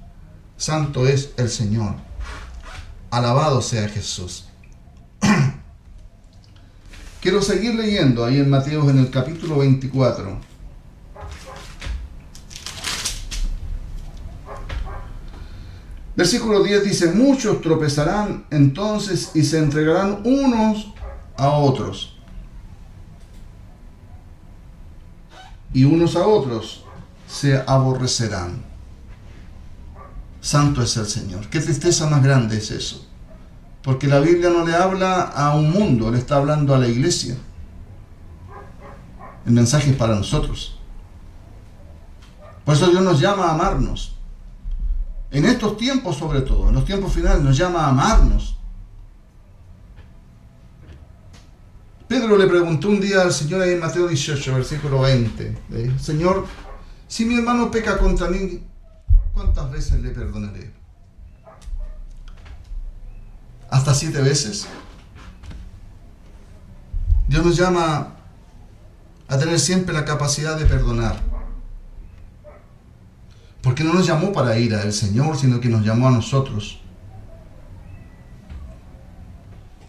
Santo es el Señor. Alabado sea Jesús. <clears throat> Quiero seguir leyendo ahí en Mateo en el capítulo 24. Versículo 10 dice, muchos tropezarán entonces y se entregarán unos a otros. Y unos a otros se aborrecerán. Santo es el Señor. Qué tristeza más grande es eso. Porque la Biblia no le habla a un mundo, le está hablando a la iglesia. El mensaje es para nosotros. Por eso Dios nos llama a amarnos. En estos tiempos sobre todo, en los tiempos finales, nos llama a amarnos. Pedro le preguntó un día al Señor en Mateo 18, versículo 20. Señor, si mi hermano peca contra mí, ¿cuántas veces le perdonaré? ¿Hasta siete veces? Dios nos llama a tener siempre la capacidad de perdonar. Porque no nos llamó para ir al Señor, sino que nos llamó a nosotros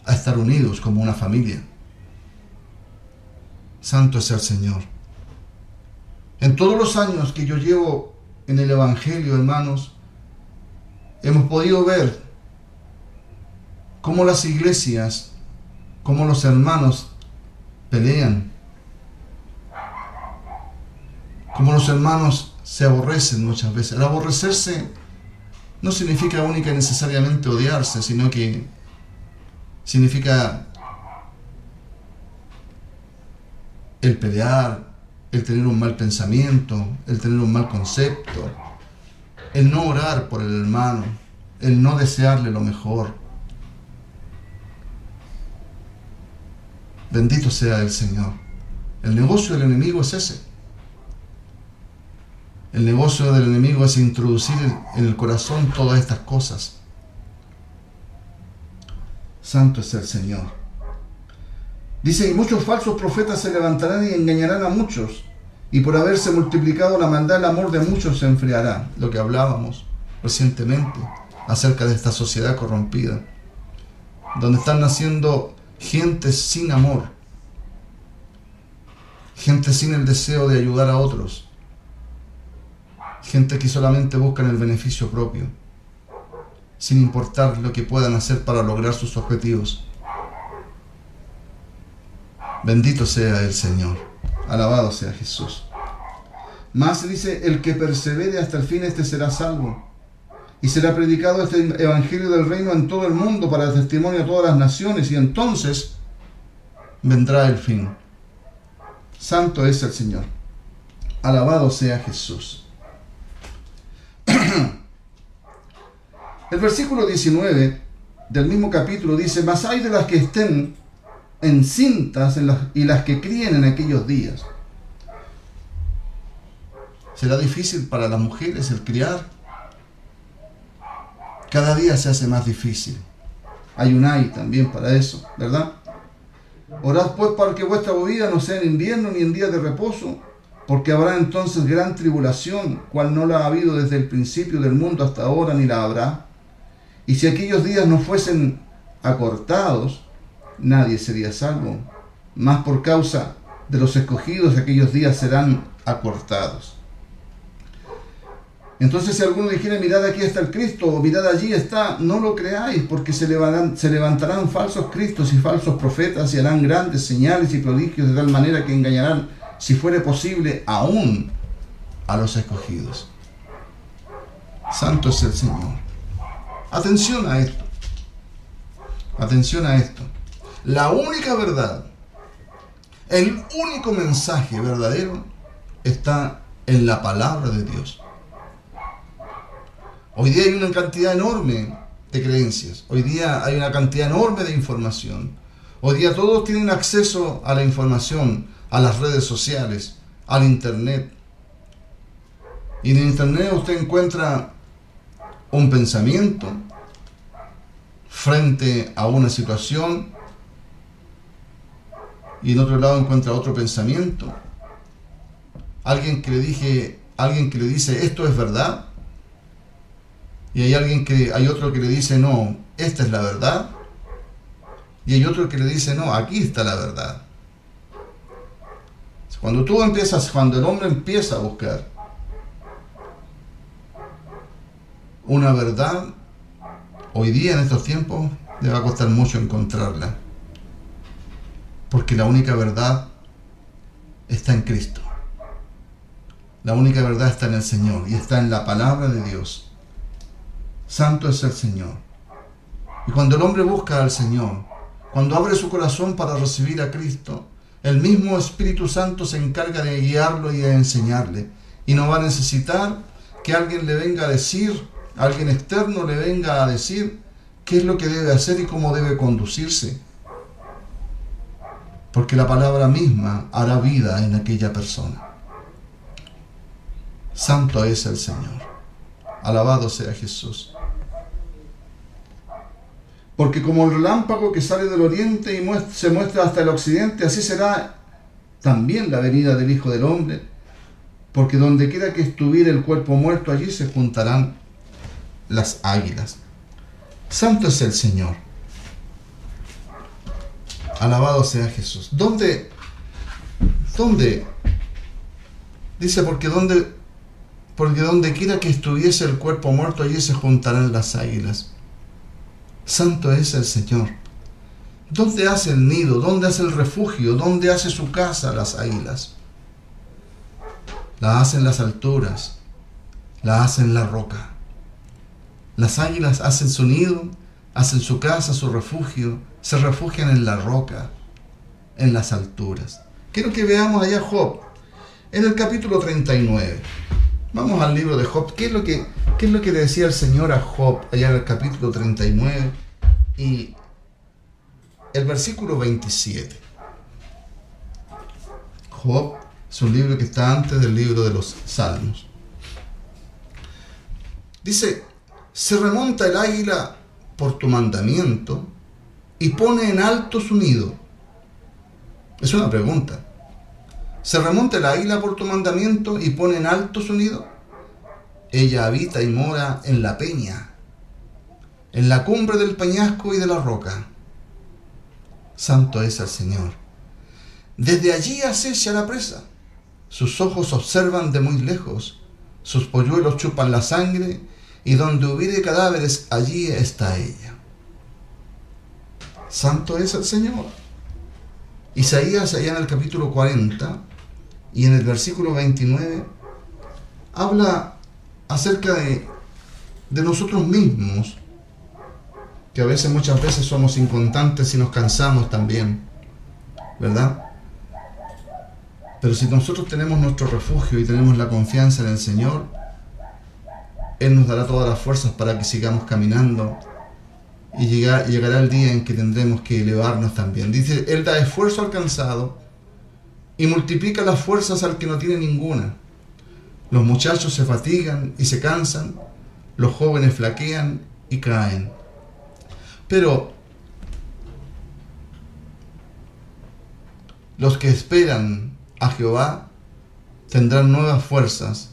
a estar unidos como una familia. Santo es el Señor. En todos los años que yo llevo en el Evangelio, hermanos, hemos podido ver cómo las iglesias, cómo los hermanos pelean, cómo los hermanos se aborrecen muchas veces. El aborrecerse no significa única y necesariamente odiarse, sino que significa el pelear, el tener un mal pensamiento, el tener un mal concepto, el no orar por el hermano, el no desearle lo mejor. Bendito sea el Señor. El negocio del enemigo es ese. El negocio del enemigo es introducir en el corazón todas estas cosas. Santo es el Señor. Dice, y muchos falsos profetas se levantarán y engañarán a muchos, y por haberse multiplicado la maldad, el amor de muchos se enfriará, lo que hablábamos recientemente. acerca de esta sociedad corrompida, donde están naciendo gente sin amor, gente sin el deseo de ayudar a otros, gente que solamente buscan el beneficio propio, sin importar lo que puedan hacer para lograr sus objetivos. Bendito sea el Señor, alabado sea Jesús. Más dice, el que persevere hasta el fin, este será salvo. Y será predicado este Evangelio del Reino en todo el mundo para testimonio a todas las naciones, y entonces vendrá el fin. Santo es el Señor. Alabado sea Jesús. El versículo 19 del mismo capítulo dice, mas hay de las que estén encintas en y las que críen en aquellos días. ¿Será difícil para las mujeres el criar? Cada día se hace más difícil. Hay un ay también para eso, ¿verdad? Orad pues para que vuestra vida no sea en invierno ni en días de reposo, porque habrá entonces gran tribulación, cual no la ha habido desde el principio del mundo hasta ahora ni la habrá. Y si aquellos días no fuesen acortados, nadie sería salvo. Más por causa de los escogidos, aquellos días serán acortados. Entonces si alguno dijera, mirad aquí está el Cristo, o mirad allí está, no lo creáis, porque se levantarán, se levantarán falsos cristos y falsos profetas y harán grandes señales y prodigios de tal manera que engañarán, si fuere posible, aún a los escogidos. Santo es el Señor. Atención a esto. Atención a esto. La única verdad, el único mensaje verdadero está en la palabra de Dios. Hoy día hay una cantidad enorme de creencias, hoy día hay una cantidad enorme de información. Hoy día todos tienen acceso a la información, a las redes sociales, al Internet. Y en el Internet usted encuentra un pensamiento frente a una situación y en otro lado encuentra otro pensamiento. Alguien que le dije, alguien que le dice esto es verdad y hay alguien que, hay otro que le dice, no, esta es la verdad. Y hay otro que le dice, no, aquí está la verdad. Cuando tú empiezas, cuando el hombre empieza a buscar una verdad, hoy día en estos tiempos le va a costar mucho encontrarla. Porque la única verdad está en Cristo. La única verdad está en el Señor y está en la palabra de Dios. Santo es el Señor. Y cuando el hombre busca al Señor, cuando abre su corazón para recibir a Cristo, el mismo Espíritu Santo se encarga de guiarlo y de enseñarle. Y no va a necesitar que alguien le venga a decir, alguien externo le venga a decir qué es lo que debe hacer y cómo debe conducirse. Porque la palabra misma hará vida en aquella persona. Santo es el Señor. Alabado sea Jesús. Porque como el relámpago que sale del oriente y se muestra hasta el occidente, así será también la venida del Hijo del Hombre. Porque donde quiera que estuviera el cuerpo muerto, allí se juntarán las águilas. Santo es el Señor. Alabado sea Jesús. ¿Dónde? ¿Dónde? Dice, porque donde, porque donde quiera que estuviese el cuerpo muerto, allí se juntarán las águilas. Santo es el Señor. ¿Dónde hace el nido? ¿Dónde hace el refugio? ¿Dónde hace su casa las águilas? La hacen las alturas, la hacen la roca. Las águilas hacen su nido, hacen su casa, su refugio, se refugian en la roca, en las alturas. Quiero que veamos allá Job, en el capítulo 39. Vamos al libro de Job. ¿Qué es lo que, qué es lo que decía el Señor a Job allá en el capítulo 39 y el versículo 27? Job es un libro que está antes del libro de los Salmos. Dice, se remonta el águila por tu mandamiento y pone en alto su nido. Es una pregunta. Se remonta el águila por tu mandamiento y pone en alto su nido. Ella habita y mora en la peña. en la cumbre del peñasco y de la roca. Santo es el Señor. Desde allí acecha la presa. Sus ojos observan de muy lejos. Sus polluelos chupan la sangre y donde hubiere cadáveres, allí está ella. Santo es el Señor. Isaías, allá en el capítulo 40 y en el versículo 29, habla acerca de, de nosotros mismos, que a veces, muchas veces somos inconstantes y nos cansamos también, ¿verdad? Pero si nosotros tenemos nuestro refugio y tenemos la confianza en el Señor, Él nos dará todas las fuerzas para que sigamos caminando y llegará el día en que tendremos que elevarnos también. Dice, Él da esfuerzo al cansado y multiplica las fuerzas al que no tiene ninguna. Los muchachos se fatigan y se cansan, los jóvenes flaquean y caen. Pero los que esperan a Jehová tendrán nuevas fuerzas,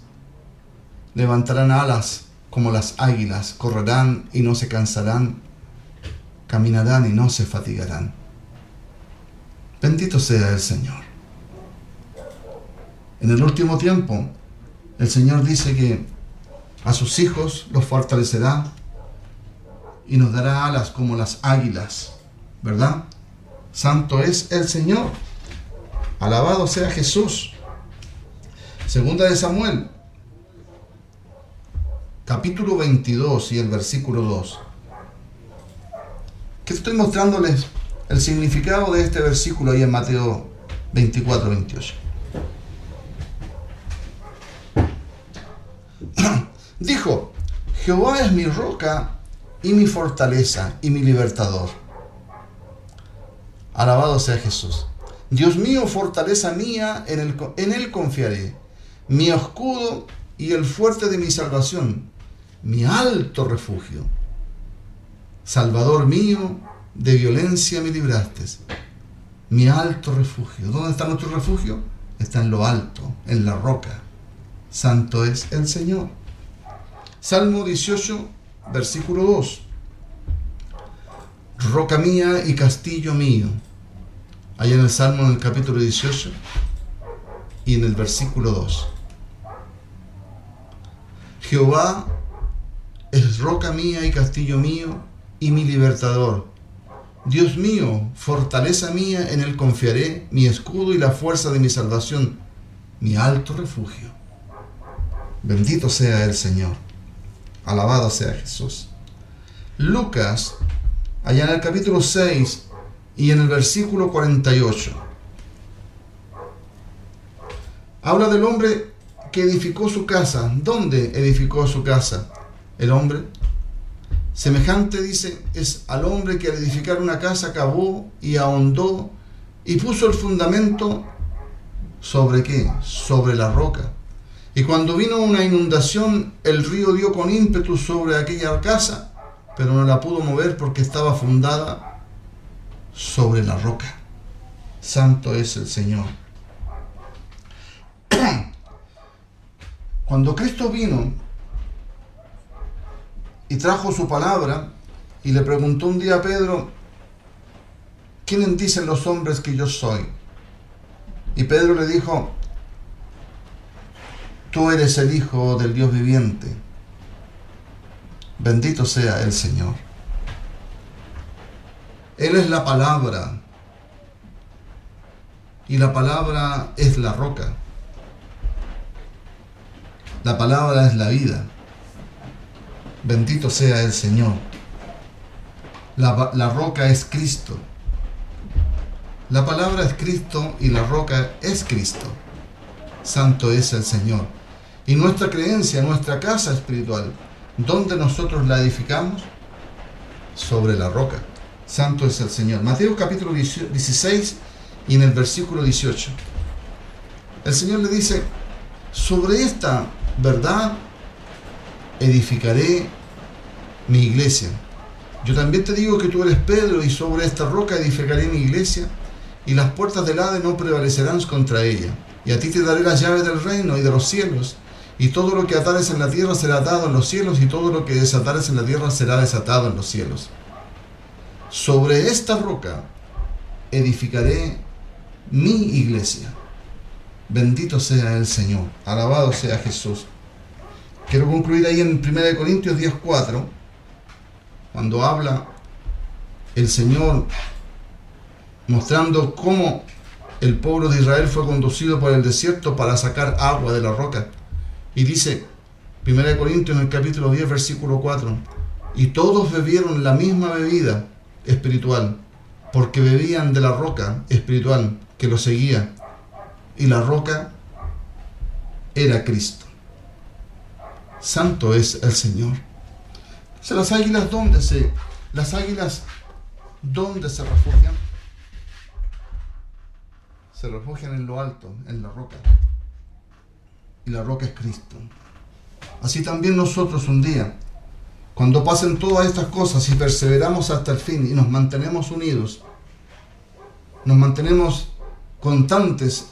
levantarán alas como las águilas, correrán y no se cansarán, caminarán y no se fatigarán. Bendito sea el Señor. En el último tiempo, el Señor dice que a sus hijos los fortalecerá y nos dará alas como las águilas, ¿verdad? Santo es el Señor. Alabado sea Jesús. Segunda de Samuel, capítulo 22 y el versículo 2. Que estoy mostrándoles el significado de este versículo ahí en Mateo 24, 28. <clears throat> Dijo, Jehová es mi roca y mi fortaleza y mi libertador. Alabado sea Jesús. Dios mío, fortaleza mía, en, el, en Él confiaré, mi escudo y el fuerte de mi salvación, mi alto refugio. Salvador mío, de violencia me libraste, mi alto refugio. ¿Dónde está nuestro refugio? Está en lo alto, en la roca. Santo es el Señor. Salmo 18, versículo 2. Roca mía y castillo mío allá en el Salmo en el capítulo 18 y en el versículo 2. Jehová es roca mía y castillo mío y mi libertador. Dios mío, fortaleza mía, en él confiaré, mi escudo y la fuerza de mi salvación, mi alto refugio. Bendito sea el Señor. Alabado sea Jesús. Lucas, allá en el capítulo 6, y en el versículo 48. Habla del hombre que edificó su casa. ¿Dónde edificó su casa? El hombre. Semejante, dice, es al hombre que al edificar una casa cavó y ahondó y puso el fundamento sobre qué? Sobre la roca. Y cuando vino una inundación, el río dio con ímpetu sobre aquella casa, pero no la pudo mover porque estaba fundada sobre la roca. Santo es el Señor. Cuando Cristo vino y trajo su palabra y le preguntó un día a Pedro, ¿quién dicen los hombres que yo soy? Y Pedro le dijo, tú eres el Hijo del Dios viviente. Bendito sea el Señor. Él es la palabra. Y la palabra es la roca. La palabra es la vida. Bendito sea el Señor. La, la, roca es Cristo. La palabra es Cristo y la roca es Cristo. Santo es el Señor. Y nuestra creencia, nuestra casa espiritual, ¿dónde nosotros la edificamos? Sobre la roca. Santo es el Señor. Mateo capítulo 16 y en el versículo 18. El Señor le dice, sobre esta verdad edificaré mi iglesia. Yo también te digo que tú eres Pedro y sobre esta roca edificaré mi iglesia y las puertas del Hades no prevalecerán contra ella. Y a ti te daré las llaves del reino y de los cielos. Y todo lo que atares en la tierra será atado en los cielos, y todo lo que desatares en la tierra será desatado en los cielos. Sobre esta roca edificaré mi iglesia. Bendito sea el Señor. Alabado sea Jesús. Quiero concluir ahí en 1 Corintios 10.4, cuando habla el Señor mostrando cómo el pueblo de Israel fue conducido por el desierto para sacar agua de la roca. Y dice, 1 Corintios en el capítulo 10, versículo 4, y todos bebieron la misma bebida espiritual, porque bebían de la roca espiritual que lo seguía, y la roca era Cristo. Santo es el Señor. O las águilas, ¿dónde se, las águilas, ¿dónde se refugian? Se refugian en lo alto, en la roca. Y la roca es Cristo. Así también nosotros un día, cuando pasen todas estas cosas y perseveramos hasta el fin y nos mantenemos unidos, nos mantenemos constantes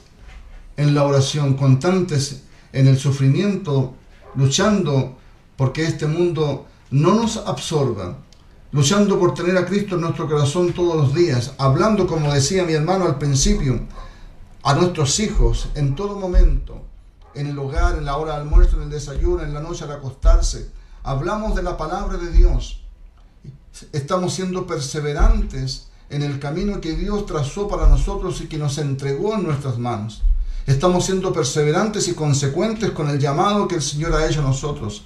en la oración, constantes en el sufrimiento, luchando porque este mundo no nos absorba, luchando por tener a Cristo en nuestro corazón todos los días, hablando, como decía mi hermano al principio, a nuestros hijos en todo momento, en el hogar, en la hora de almuerzo, en el desayuno, en la noche al acostarse. Hablamos de la palabra de Dios. Estamos siendo perseverantes en el camino que Dios trazó para nosotros y que nos entregó en nuestras manos. Estamos siendo perseverantes y consecuentes con el llamado que el Señor ha hecho a nosotros,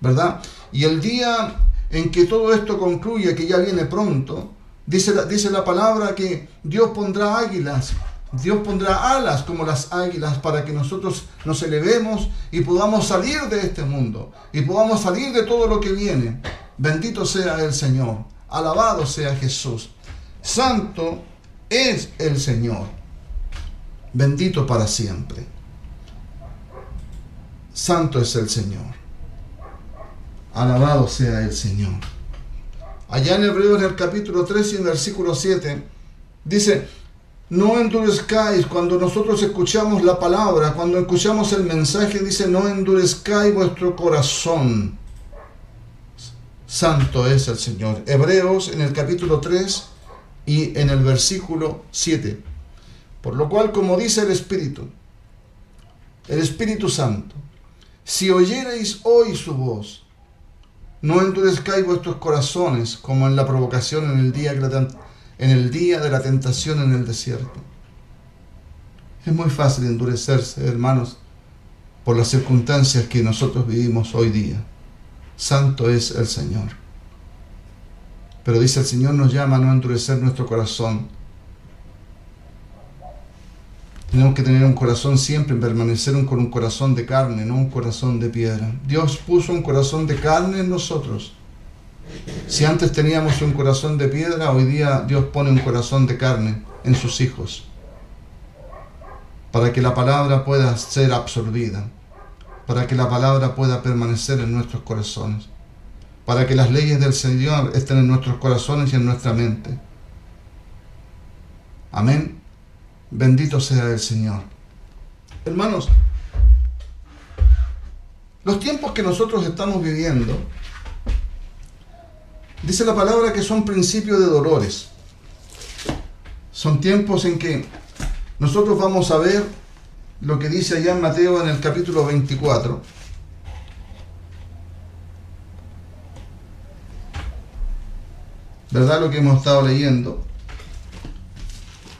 ¿verdad? Y el día en que todo esto concluya, que ya viene pronto, dice la, dice la palabra que Dios pondrá águilas, Dios pondrá alas como las águilas para que nosotros nos elevemos y podamos salir de este mundo y podamos salir de todo lo que viene. Bendito sea el Señor, alabado sea Jesús. Santo es el Señor. Bendito para siempre. Santo es el Señor. Alabado sea el Señor. Allá en Hebreos en el capítulo 3 y en el versículo 7 dice, no endurezcáis cuando nosotros escuchamos la palabra, cuando escuchamos el mensaje, dice, no endurezcáis vuestro corazón. Santo es el Señor. Hebreos en el capítulo 3 y en el versículo 7. Por lo cual, como dice el Espíritu, el Espíritu Santo, si oyereis hoy su voz, no endurezcáis vuestros corazones como en la provocación en el día, en el día de la tentación en el desierto. Es muy fácil endurecerse, hermanos, por las circunstancias que nosotros vivimos hoy día. Santo es el Señor. Pero dice el Señor nos llama a no endurecer nuestro corazón. Tenemos que tener un corazón siempre, permanecer con un corazón de carne, no un corazón de piedra. Dios puso un corazón de carne en nosotros. Si antes teníamos un corazón de piedra, hoy día Dios pone un corazón de carne en sus hijos. Para que la palabra pueda ser absorbida. Para que la palabra pueda permanecer en nuestros corazones para que las leyes del Señor estén en nuestros corazones y en nuestra mente. Amén. Bendito sea el Señor. Hermanos, los tiempos que nosotros estamos viviendo, dice la palabra que son principios de dolores. Son tiempos en que nosotros vamos a ver lo que dice allá en Mateo en el capítulo 24 ¿verdad? Lo que hemos estado leyendo,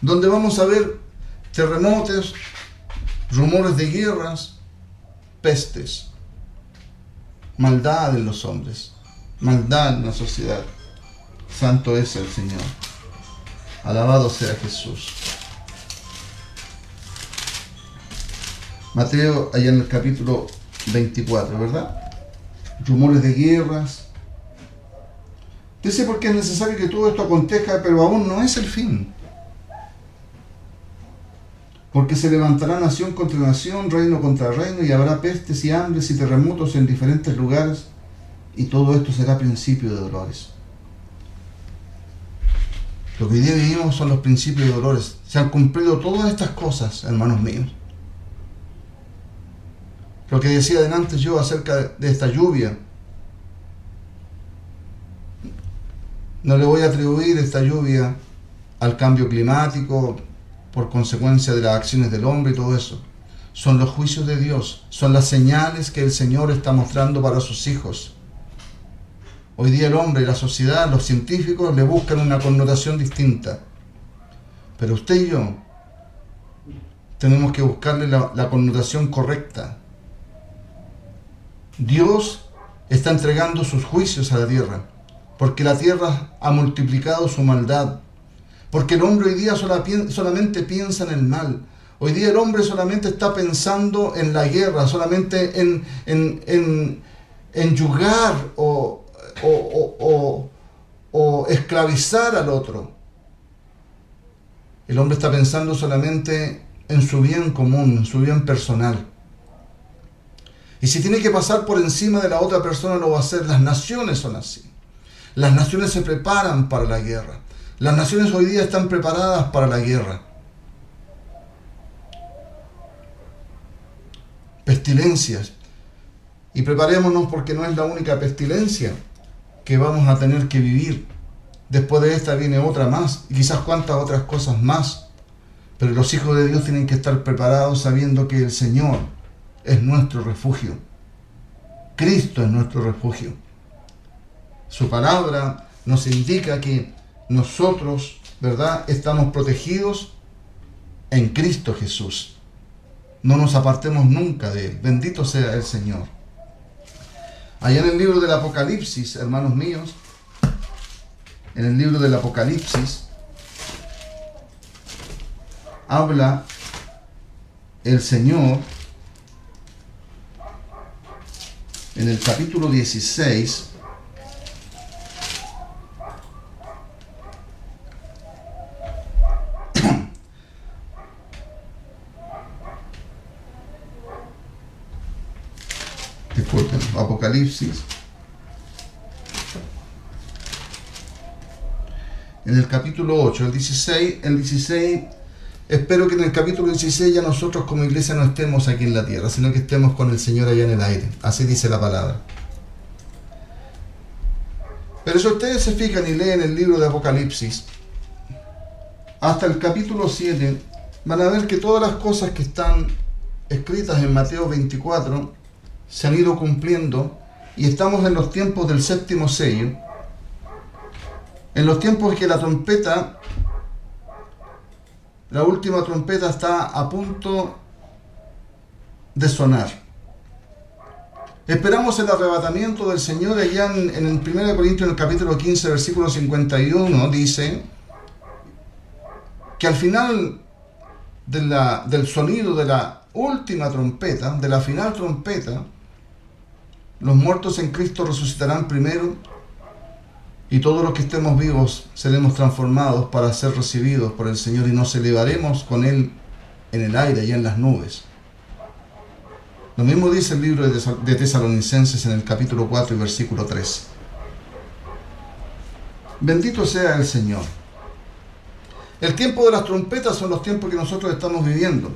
donde vamos a ver terremotos, rumores de guerras, pestes, maldad en los hombres, maldad en la sociedad. Santo es el Señor. Alabado sea Jesús. Mateo, allá en el capítulo 24, ¿verdad? Rumores de guerras, Dice porque es necesario que todo esto acontezca, pero aún no es el fin. Porque se levantará nación contra nación, reino contra reino, y habrá pestes y hambres y terremotos en diferentes lugares, y todo esto será principio de dolores. Lo que hoy día vivimos son los principios de dolores. Se han cumplido todas estas cosas, hermanos míos. Lo que decía antes yo acerca de esta lluvia. No le voy a atribuir esta lluvia al cambio climático por consecuencia de las acciones del hombre y todo eso. Son los juicios de Dios, son las señales que el Señor está mostrando para sus hijos. Hoy día el hombre, la sociedad, los científicos le buscan una connotación distinta. Pero usted y yo tenemos que buscarle la, connotación correcta. Dios está entregando sus juicios a la tierra, porque la tierra ha multiplicado su maldad, porque el hombre hoy día solamente piensa en el mal. Hoy día el hombre solamente está pensando en la guerra, solamente en, en, en, en yugar o, o, o esclavizar al otro. El hombre está pensando solamente en su bien común, en su bien personal. Y si tiene que pasar por encima de la otra persona, lo va a hacer. Las naciones son así. Las naciones se preparan para la guerra. Las naciones hoy día están preparadas para la guerra. Pestilencias. Y preparémonos porque no es la única pestilencia que vamos a tener que vivir. Después de esta viene otra más y quizás cuantas otras cosas más. Pero los hijos de Dios tienen que estar preparados sabiendo que el Señor es nuestro refugio. Cristo es nuestro refugio. Su palabra nos indica que nosotros, ¿verdad?, estamos protegidos en Cristo Jesús. No nos apartemos nunca de Él. Bendito sea el Señor. Allá en el libro del Apocalipsis, hermanos míos, en el libro del Apocalipsis, habla el Señor en el capítulo 16, En el capítulo 8, el 16, el 16 Espero que en el capítulo 16 ya nosotros como iglesia no estemos aquí en la tierra, sino que estemos con el Señor allá en el aire. Así dice la palabra. Pero si ustedes se fijan y leen el libro de Apocalipsis, hasta el capítulo 7, van a ver que todas las cosas que están escritas en Mateo 24 se han ido cumpliendo y estamos en los tiempos del séptimo sello, en los tiempos que la trompeta la última trompeta está a punto de sonar. Esperamos el arrebatamiento del Señor allá en, en el 1 Corintios, en el capítulo 15, versículo 51, dice que al final del sonido de la última trompeta, de la final trompeta, los muertos en Cristo resucitarán primero y todos los que estemos vivos seremos transformados para ser recibidos por el Señor y nos elevaremos con Él en el aire y en las nubes. Lo mismo dice el libro de Tesalonicenses en el capítulo 4 y versículo 3. Bendito sea el Señor. El tiempo de las trompetas son los tiempos que nosotros estamos viviendo.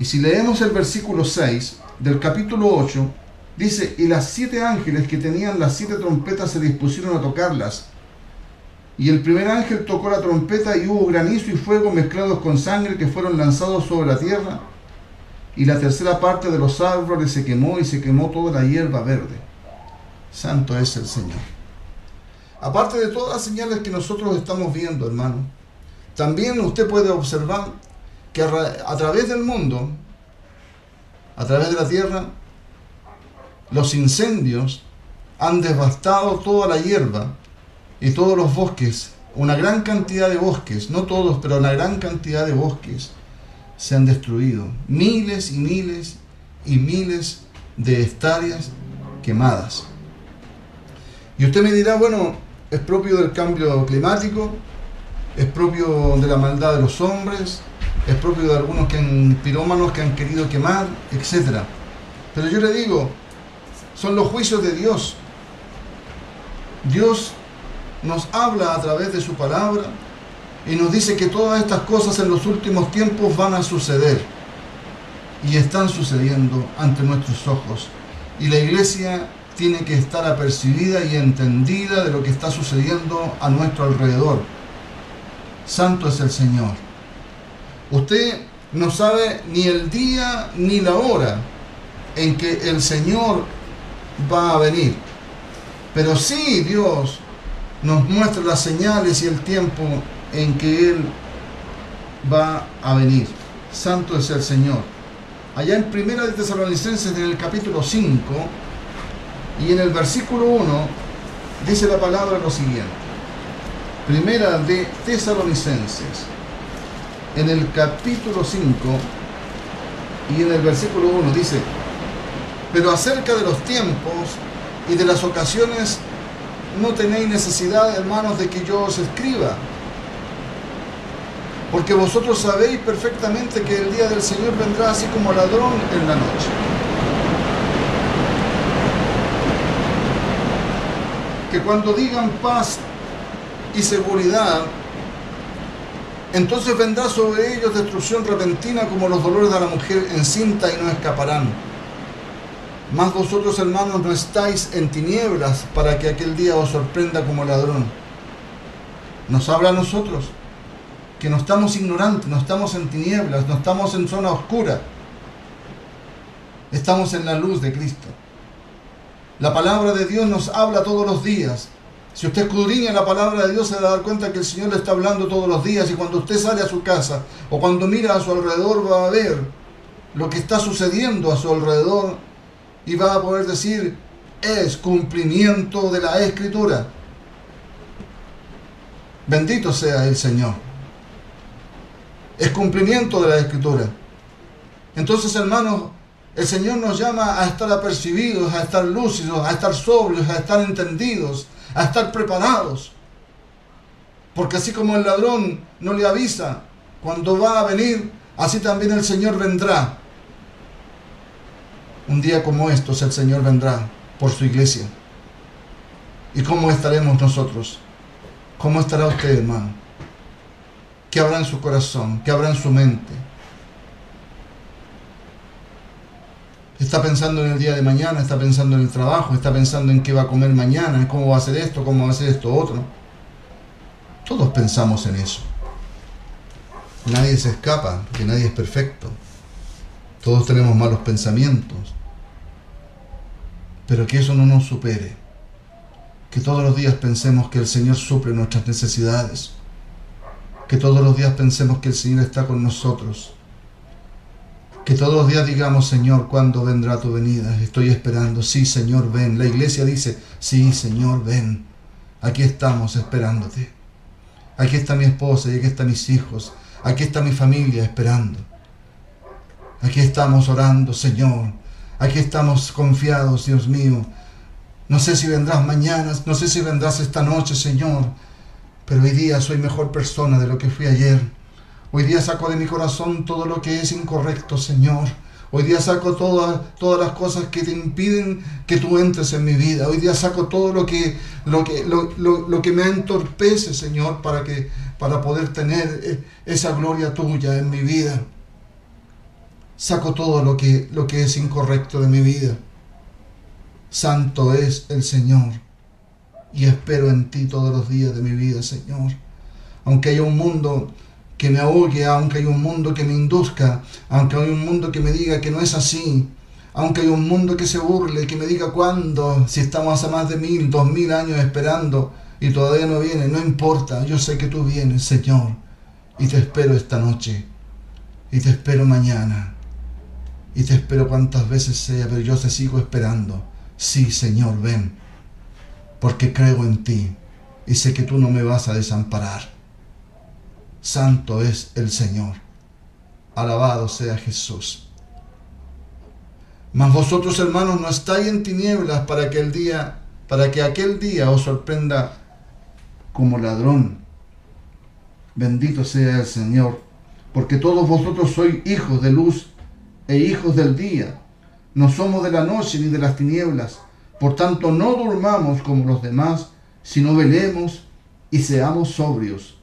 Y si leemos el versículo 6 del capítulo 8, Dice, y las siete ángeles que tenían las siete trompetas se dispusieron a tocarlas. Y el primer ángel tocó la trompeta y hubo granizo y fuego mezclados con sangre que fueron lanzados sobre la tierra. Y la tercera parte de los árboles se quemó y se quemó toda la hierba verde. Santo es el Señor. Aparte de todas las señales que nosotros estamos viendo, hermano, también usted puede observar que a través del mundo, a través de la tierra, los incendios han devastado toda la hierba y todos los bosques, una gran cantidad de bosques, no todos, pero una gran cantidad de bosques se han destruido. Miles y miles y miles de hectáreas quemadas. Y usted me dirá, bueno, es propio del cambio climático, es propio de la maldad de los hombres, es propio de algunos que han, pirómanos que han querido quemar, etc. Pero yo le digo, son los juicios de Dios. Dios nos habla a través de su palabra y nos dice que todas estas cosas en los últimos tiempos van a suceder. y están sucediendo ante nuestros ojos. Y la iglesia tiene que estar apercibida y entendida de lo que está sucediendo a nuestro alrededor. Santo es el Señor. Usted no sabe ni el día ni la hora en que el Señor va a venir. Pero sí Dios nos muestra las señales y el tiempo en que Él va a venir. Santo es el Señor. Allá en Primera de Tesalonicenses, en el capítulo 5 y en el versículo 1, dice la palabra lo siguiente. Primera de Tesalonicenses, en el capítulo 5 y en el versículo 1 dice, pero acerca de los tiempos y de las ocasiones no tenéis necesidad, hermanos, de que yo os escriba porque vosotros sabéis perfectamente que el día del Señor vendrá así como ladrón en la noche. Que cuando digan paz y seguridad, entonces vendrá sobre ellos destrucción repentina como los dolores de la mujer encinta y no escaparán. Mas vosotros, hermanos, no estáis en tinieblas para que aquel día os sorprenda como ladrón. Nos habla a nosotros que no estamos ignorantes, no estamos en tinieblas, no estamos en zona oscura. Estamos en la luz de Cristo. La palabra de Dios nos habla todos los días. Si usted escudriña la palabra de Dios, se va a dar cuenta que el Señor le está hablando todos los días. Y cuando usted sale a su casa o cuando mira a su alrededor, va a ver lo que está sucediendo a su alrededor y va a poder decir, es cumplimiento de la Escritura. Bendito sea el Señor es cumplimiento de la escritura. Entonces, hermanos, el Señor nos llama a estar apercibidos, a estar lúcidos, a estar sobrios, a estar entendidos, a estar preparados. Porque así como el ladrón no le avisa cuando va a venir, así también el Señor vendrá. Un día como estos el Señor vendrá por su iglesia. ¿Y cómo estaremos nosotros? ¿Cómo estará usted, hermano? que habrá en su corazón, que habrá en su mente. Está pensando en el día de mañana, está pensando en el trabajo, está pensando en qué va a comer mañana, cómo va a hacer esto, cómo va a hacer esto otro. Todos pensamos en eso. Nadie se escapa, que nadie es perfecto. Todos tenemos malos pensamientos. Pero que eso no nos supere. Que todos los días pensemos que el Señor suple nuestras necesidades que todos los días pensemos que el Señor está con nosotros. Que todos los días digamos, Señor, ¿cuándo vendrá tu venida? Estoy esperando. Sí, Señor, ven. La iglesia dice, sí, Señor, ven. Aquí estamos esperándote. Aquí está mi esposa y aquí están mis hijos. Aquí está mi familia esperando. Aquí estamos orando, Señor. Aquí estamos confiados, Dios mío. No sé si vendrás mañana, no sé si vendrás esta noche, Señor. Pero hoy día soy mejor persona de lo que fui ayer. Hoy día saco de mi corazón todo lo que es incorrecto, Señor. Hoy día saco todas, todas las cosas que te impiden que tú entres en mi vida. Hoy día saco todo lo que, lo que, lo, que me entorpece, Señor, para, que, para poder tener eh, esa gloria tuya en mi vida. Saco todo lo que, lo que es incorrecto de mi vida. Santo es el Señor y espero en ti todos los días de mi vida, Señor. Aunque haya un mundo que me ahogue, aunque haya un mundo que me induzca, aunque haya un mundo que me diga que no es así, aunque haya un mundo que se burle, que me diga cuándo, si estamos hace más de mil, dos mil años esperando y todavía no viene, no importa, yo sé que tú vienes, Señor, y te espero esta noche, y te espero mañana, y te espero cuantas veces sea, pero yo te sigo esperando. Sí, Señor, ven porque creo en ti y sé que tú no me vas a desamparar. Santo es el Señor. Alabado sea Jesús. Mas vosotros, hermanos, no estáis en tinieblas para que el día, para que aquel día os sorprenda como ladrón. Bendito sea el Señor, porque todos vosotros sois hijos de luz e hijos del día. No somos de la noche ni de las tinieblas. Por tanto, no durmamos como los demás, sino velemos y seamos sobrios.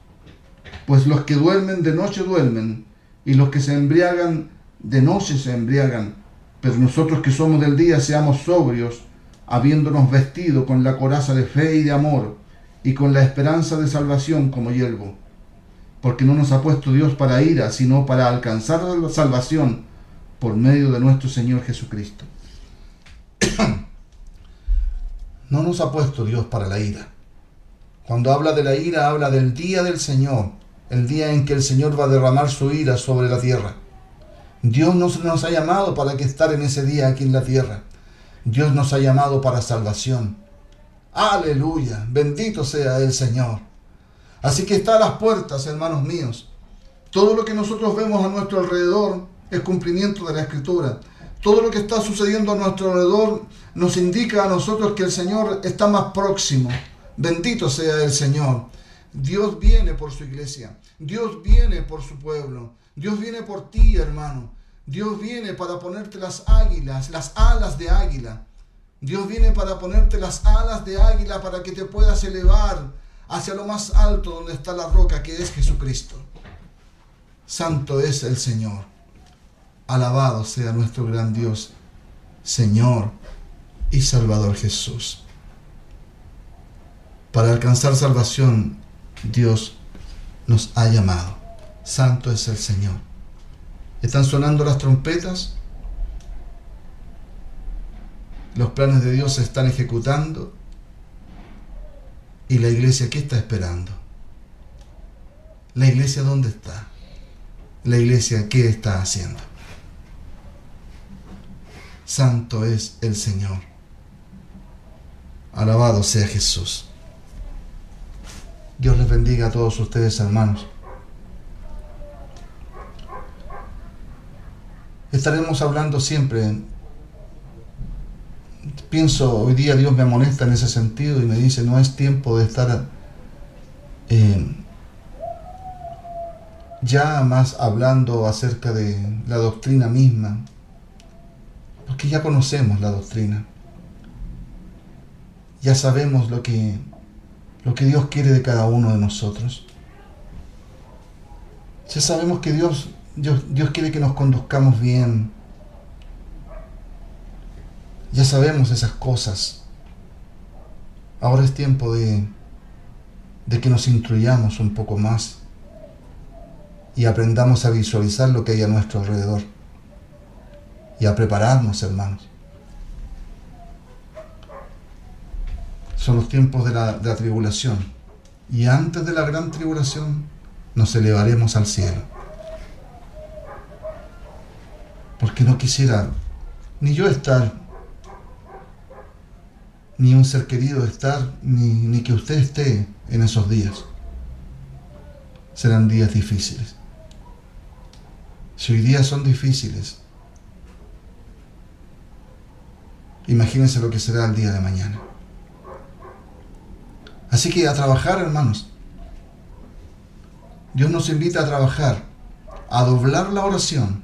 Pues los que duermen de noche duermen, y los que se embriagan de noche se embriagan, pero nosotros que somos del día seamos sobrios, habiéndonos vestido con la coraza de fe y de amor, y con la esperanza de salvación como yelvo. Porque no nos ha puesto Dios para ira, sino para alcanzar la salvación por medio de nuestro Señor Jesucristo. <coughs> no nos ha puesto Dios para la ira. Cuando habla de la ira, habla del día del Señor, el día en que el Señor va a derramar su ira sobre la tierra. Dios no nos ha llamado para que estar en ese día aquí en la tierra. Dios nos ha llamado para salvación. Aleluya, bendito sea el Señor. Así que está a las puertas, hermanos míos. Todo lo que nosotros vemos a nuestro alrededor es cumplimiento de la Escritura. Todo lo que está sucediendo a nuestro alrededor nos indica a nosotros que el Señor está más próximo. Bendito sea el Señor. Dios viene por su iglesia. Dios viene por su pueblo. Dios viene por ti, hermano. Dios viene para ponerte las águilas, las alas de águila. Dios viene para ponerte las alas de águila para que te puedas elevar hacia lo más alto donde está la roca que es Jesucristo. Santo es el Señor. Alabado sea nuestro gran Dios, Señor y Salvador Jesús. Para alcanzar salvación, Dios nos ha llamado. Santo es el Señor. Están sonando las trompetas. Los planes de Dios se están ejecutando. ¿Y la iglesia qué está esperando? ¿La iglesia dónde está? ¿La iglesia qué está haciendo? Santo es el Señor. Alabado sea Jesús. Dios les bendiga a todos ustedes, hermanos. Estaremos hablando siempre. Pienso, hoy día Dios me amonesta en ese sentido y me dice, no es tiempo de estar eh, ya más hablando acerca de la doctrina misma, ya conocemos la doctrina. Ya sabemos lo que lo que Dios quiere de cada uno de nosotros. Ya sabemos que Dios, Dios, Dios quiere que nos conduzcamos bien. Ya sabemos esas cosas. Ahora es tiempo de, de que nos instruyamos un poco más y aprendamos a visualizar lo que hay a nuestro alrededor a prepararnos, hermanos. son los tiempos de la, tribulación. Y antes de la gran tribulación nos elevaremos al cielo. Porque no quisiera ni yo estar, ni un ser querido estar, ni, ni que usted esté en esos días. Serán días difíciles. Si hoy día son difíciles, imagínense lo que será el día de mañana. Así que a trabajar, hermanos. Dios nos invita a trabajar, a doblar la oración,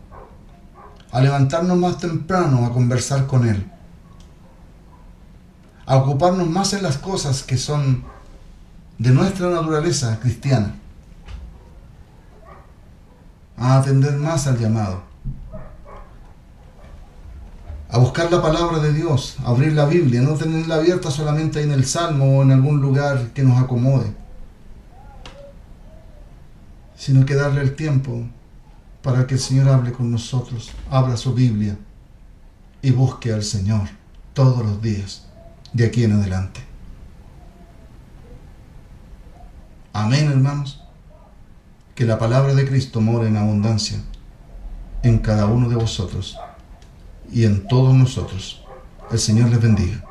a levantarnos más temprano a conversar con Él, a ocuparnos más en las cosas que son de nuestra naturaleza cristiana, a atender más al llamado a buscar la palabra de Dios, abrir la Biblia, no tenerla abierta solamente en el Salmo o en algún lugar que nos acomode, sino que darle el tiempo para que el Señor hable con nosotros, abra su Biblia y busque al Señor todos los días de aquí en adelante. Amén, hermanos. Que la palabra de Cristo more en abundancia en cada uno de vosotros y en todos nosotros. El Señor les bendiga.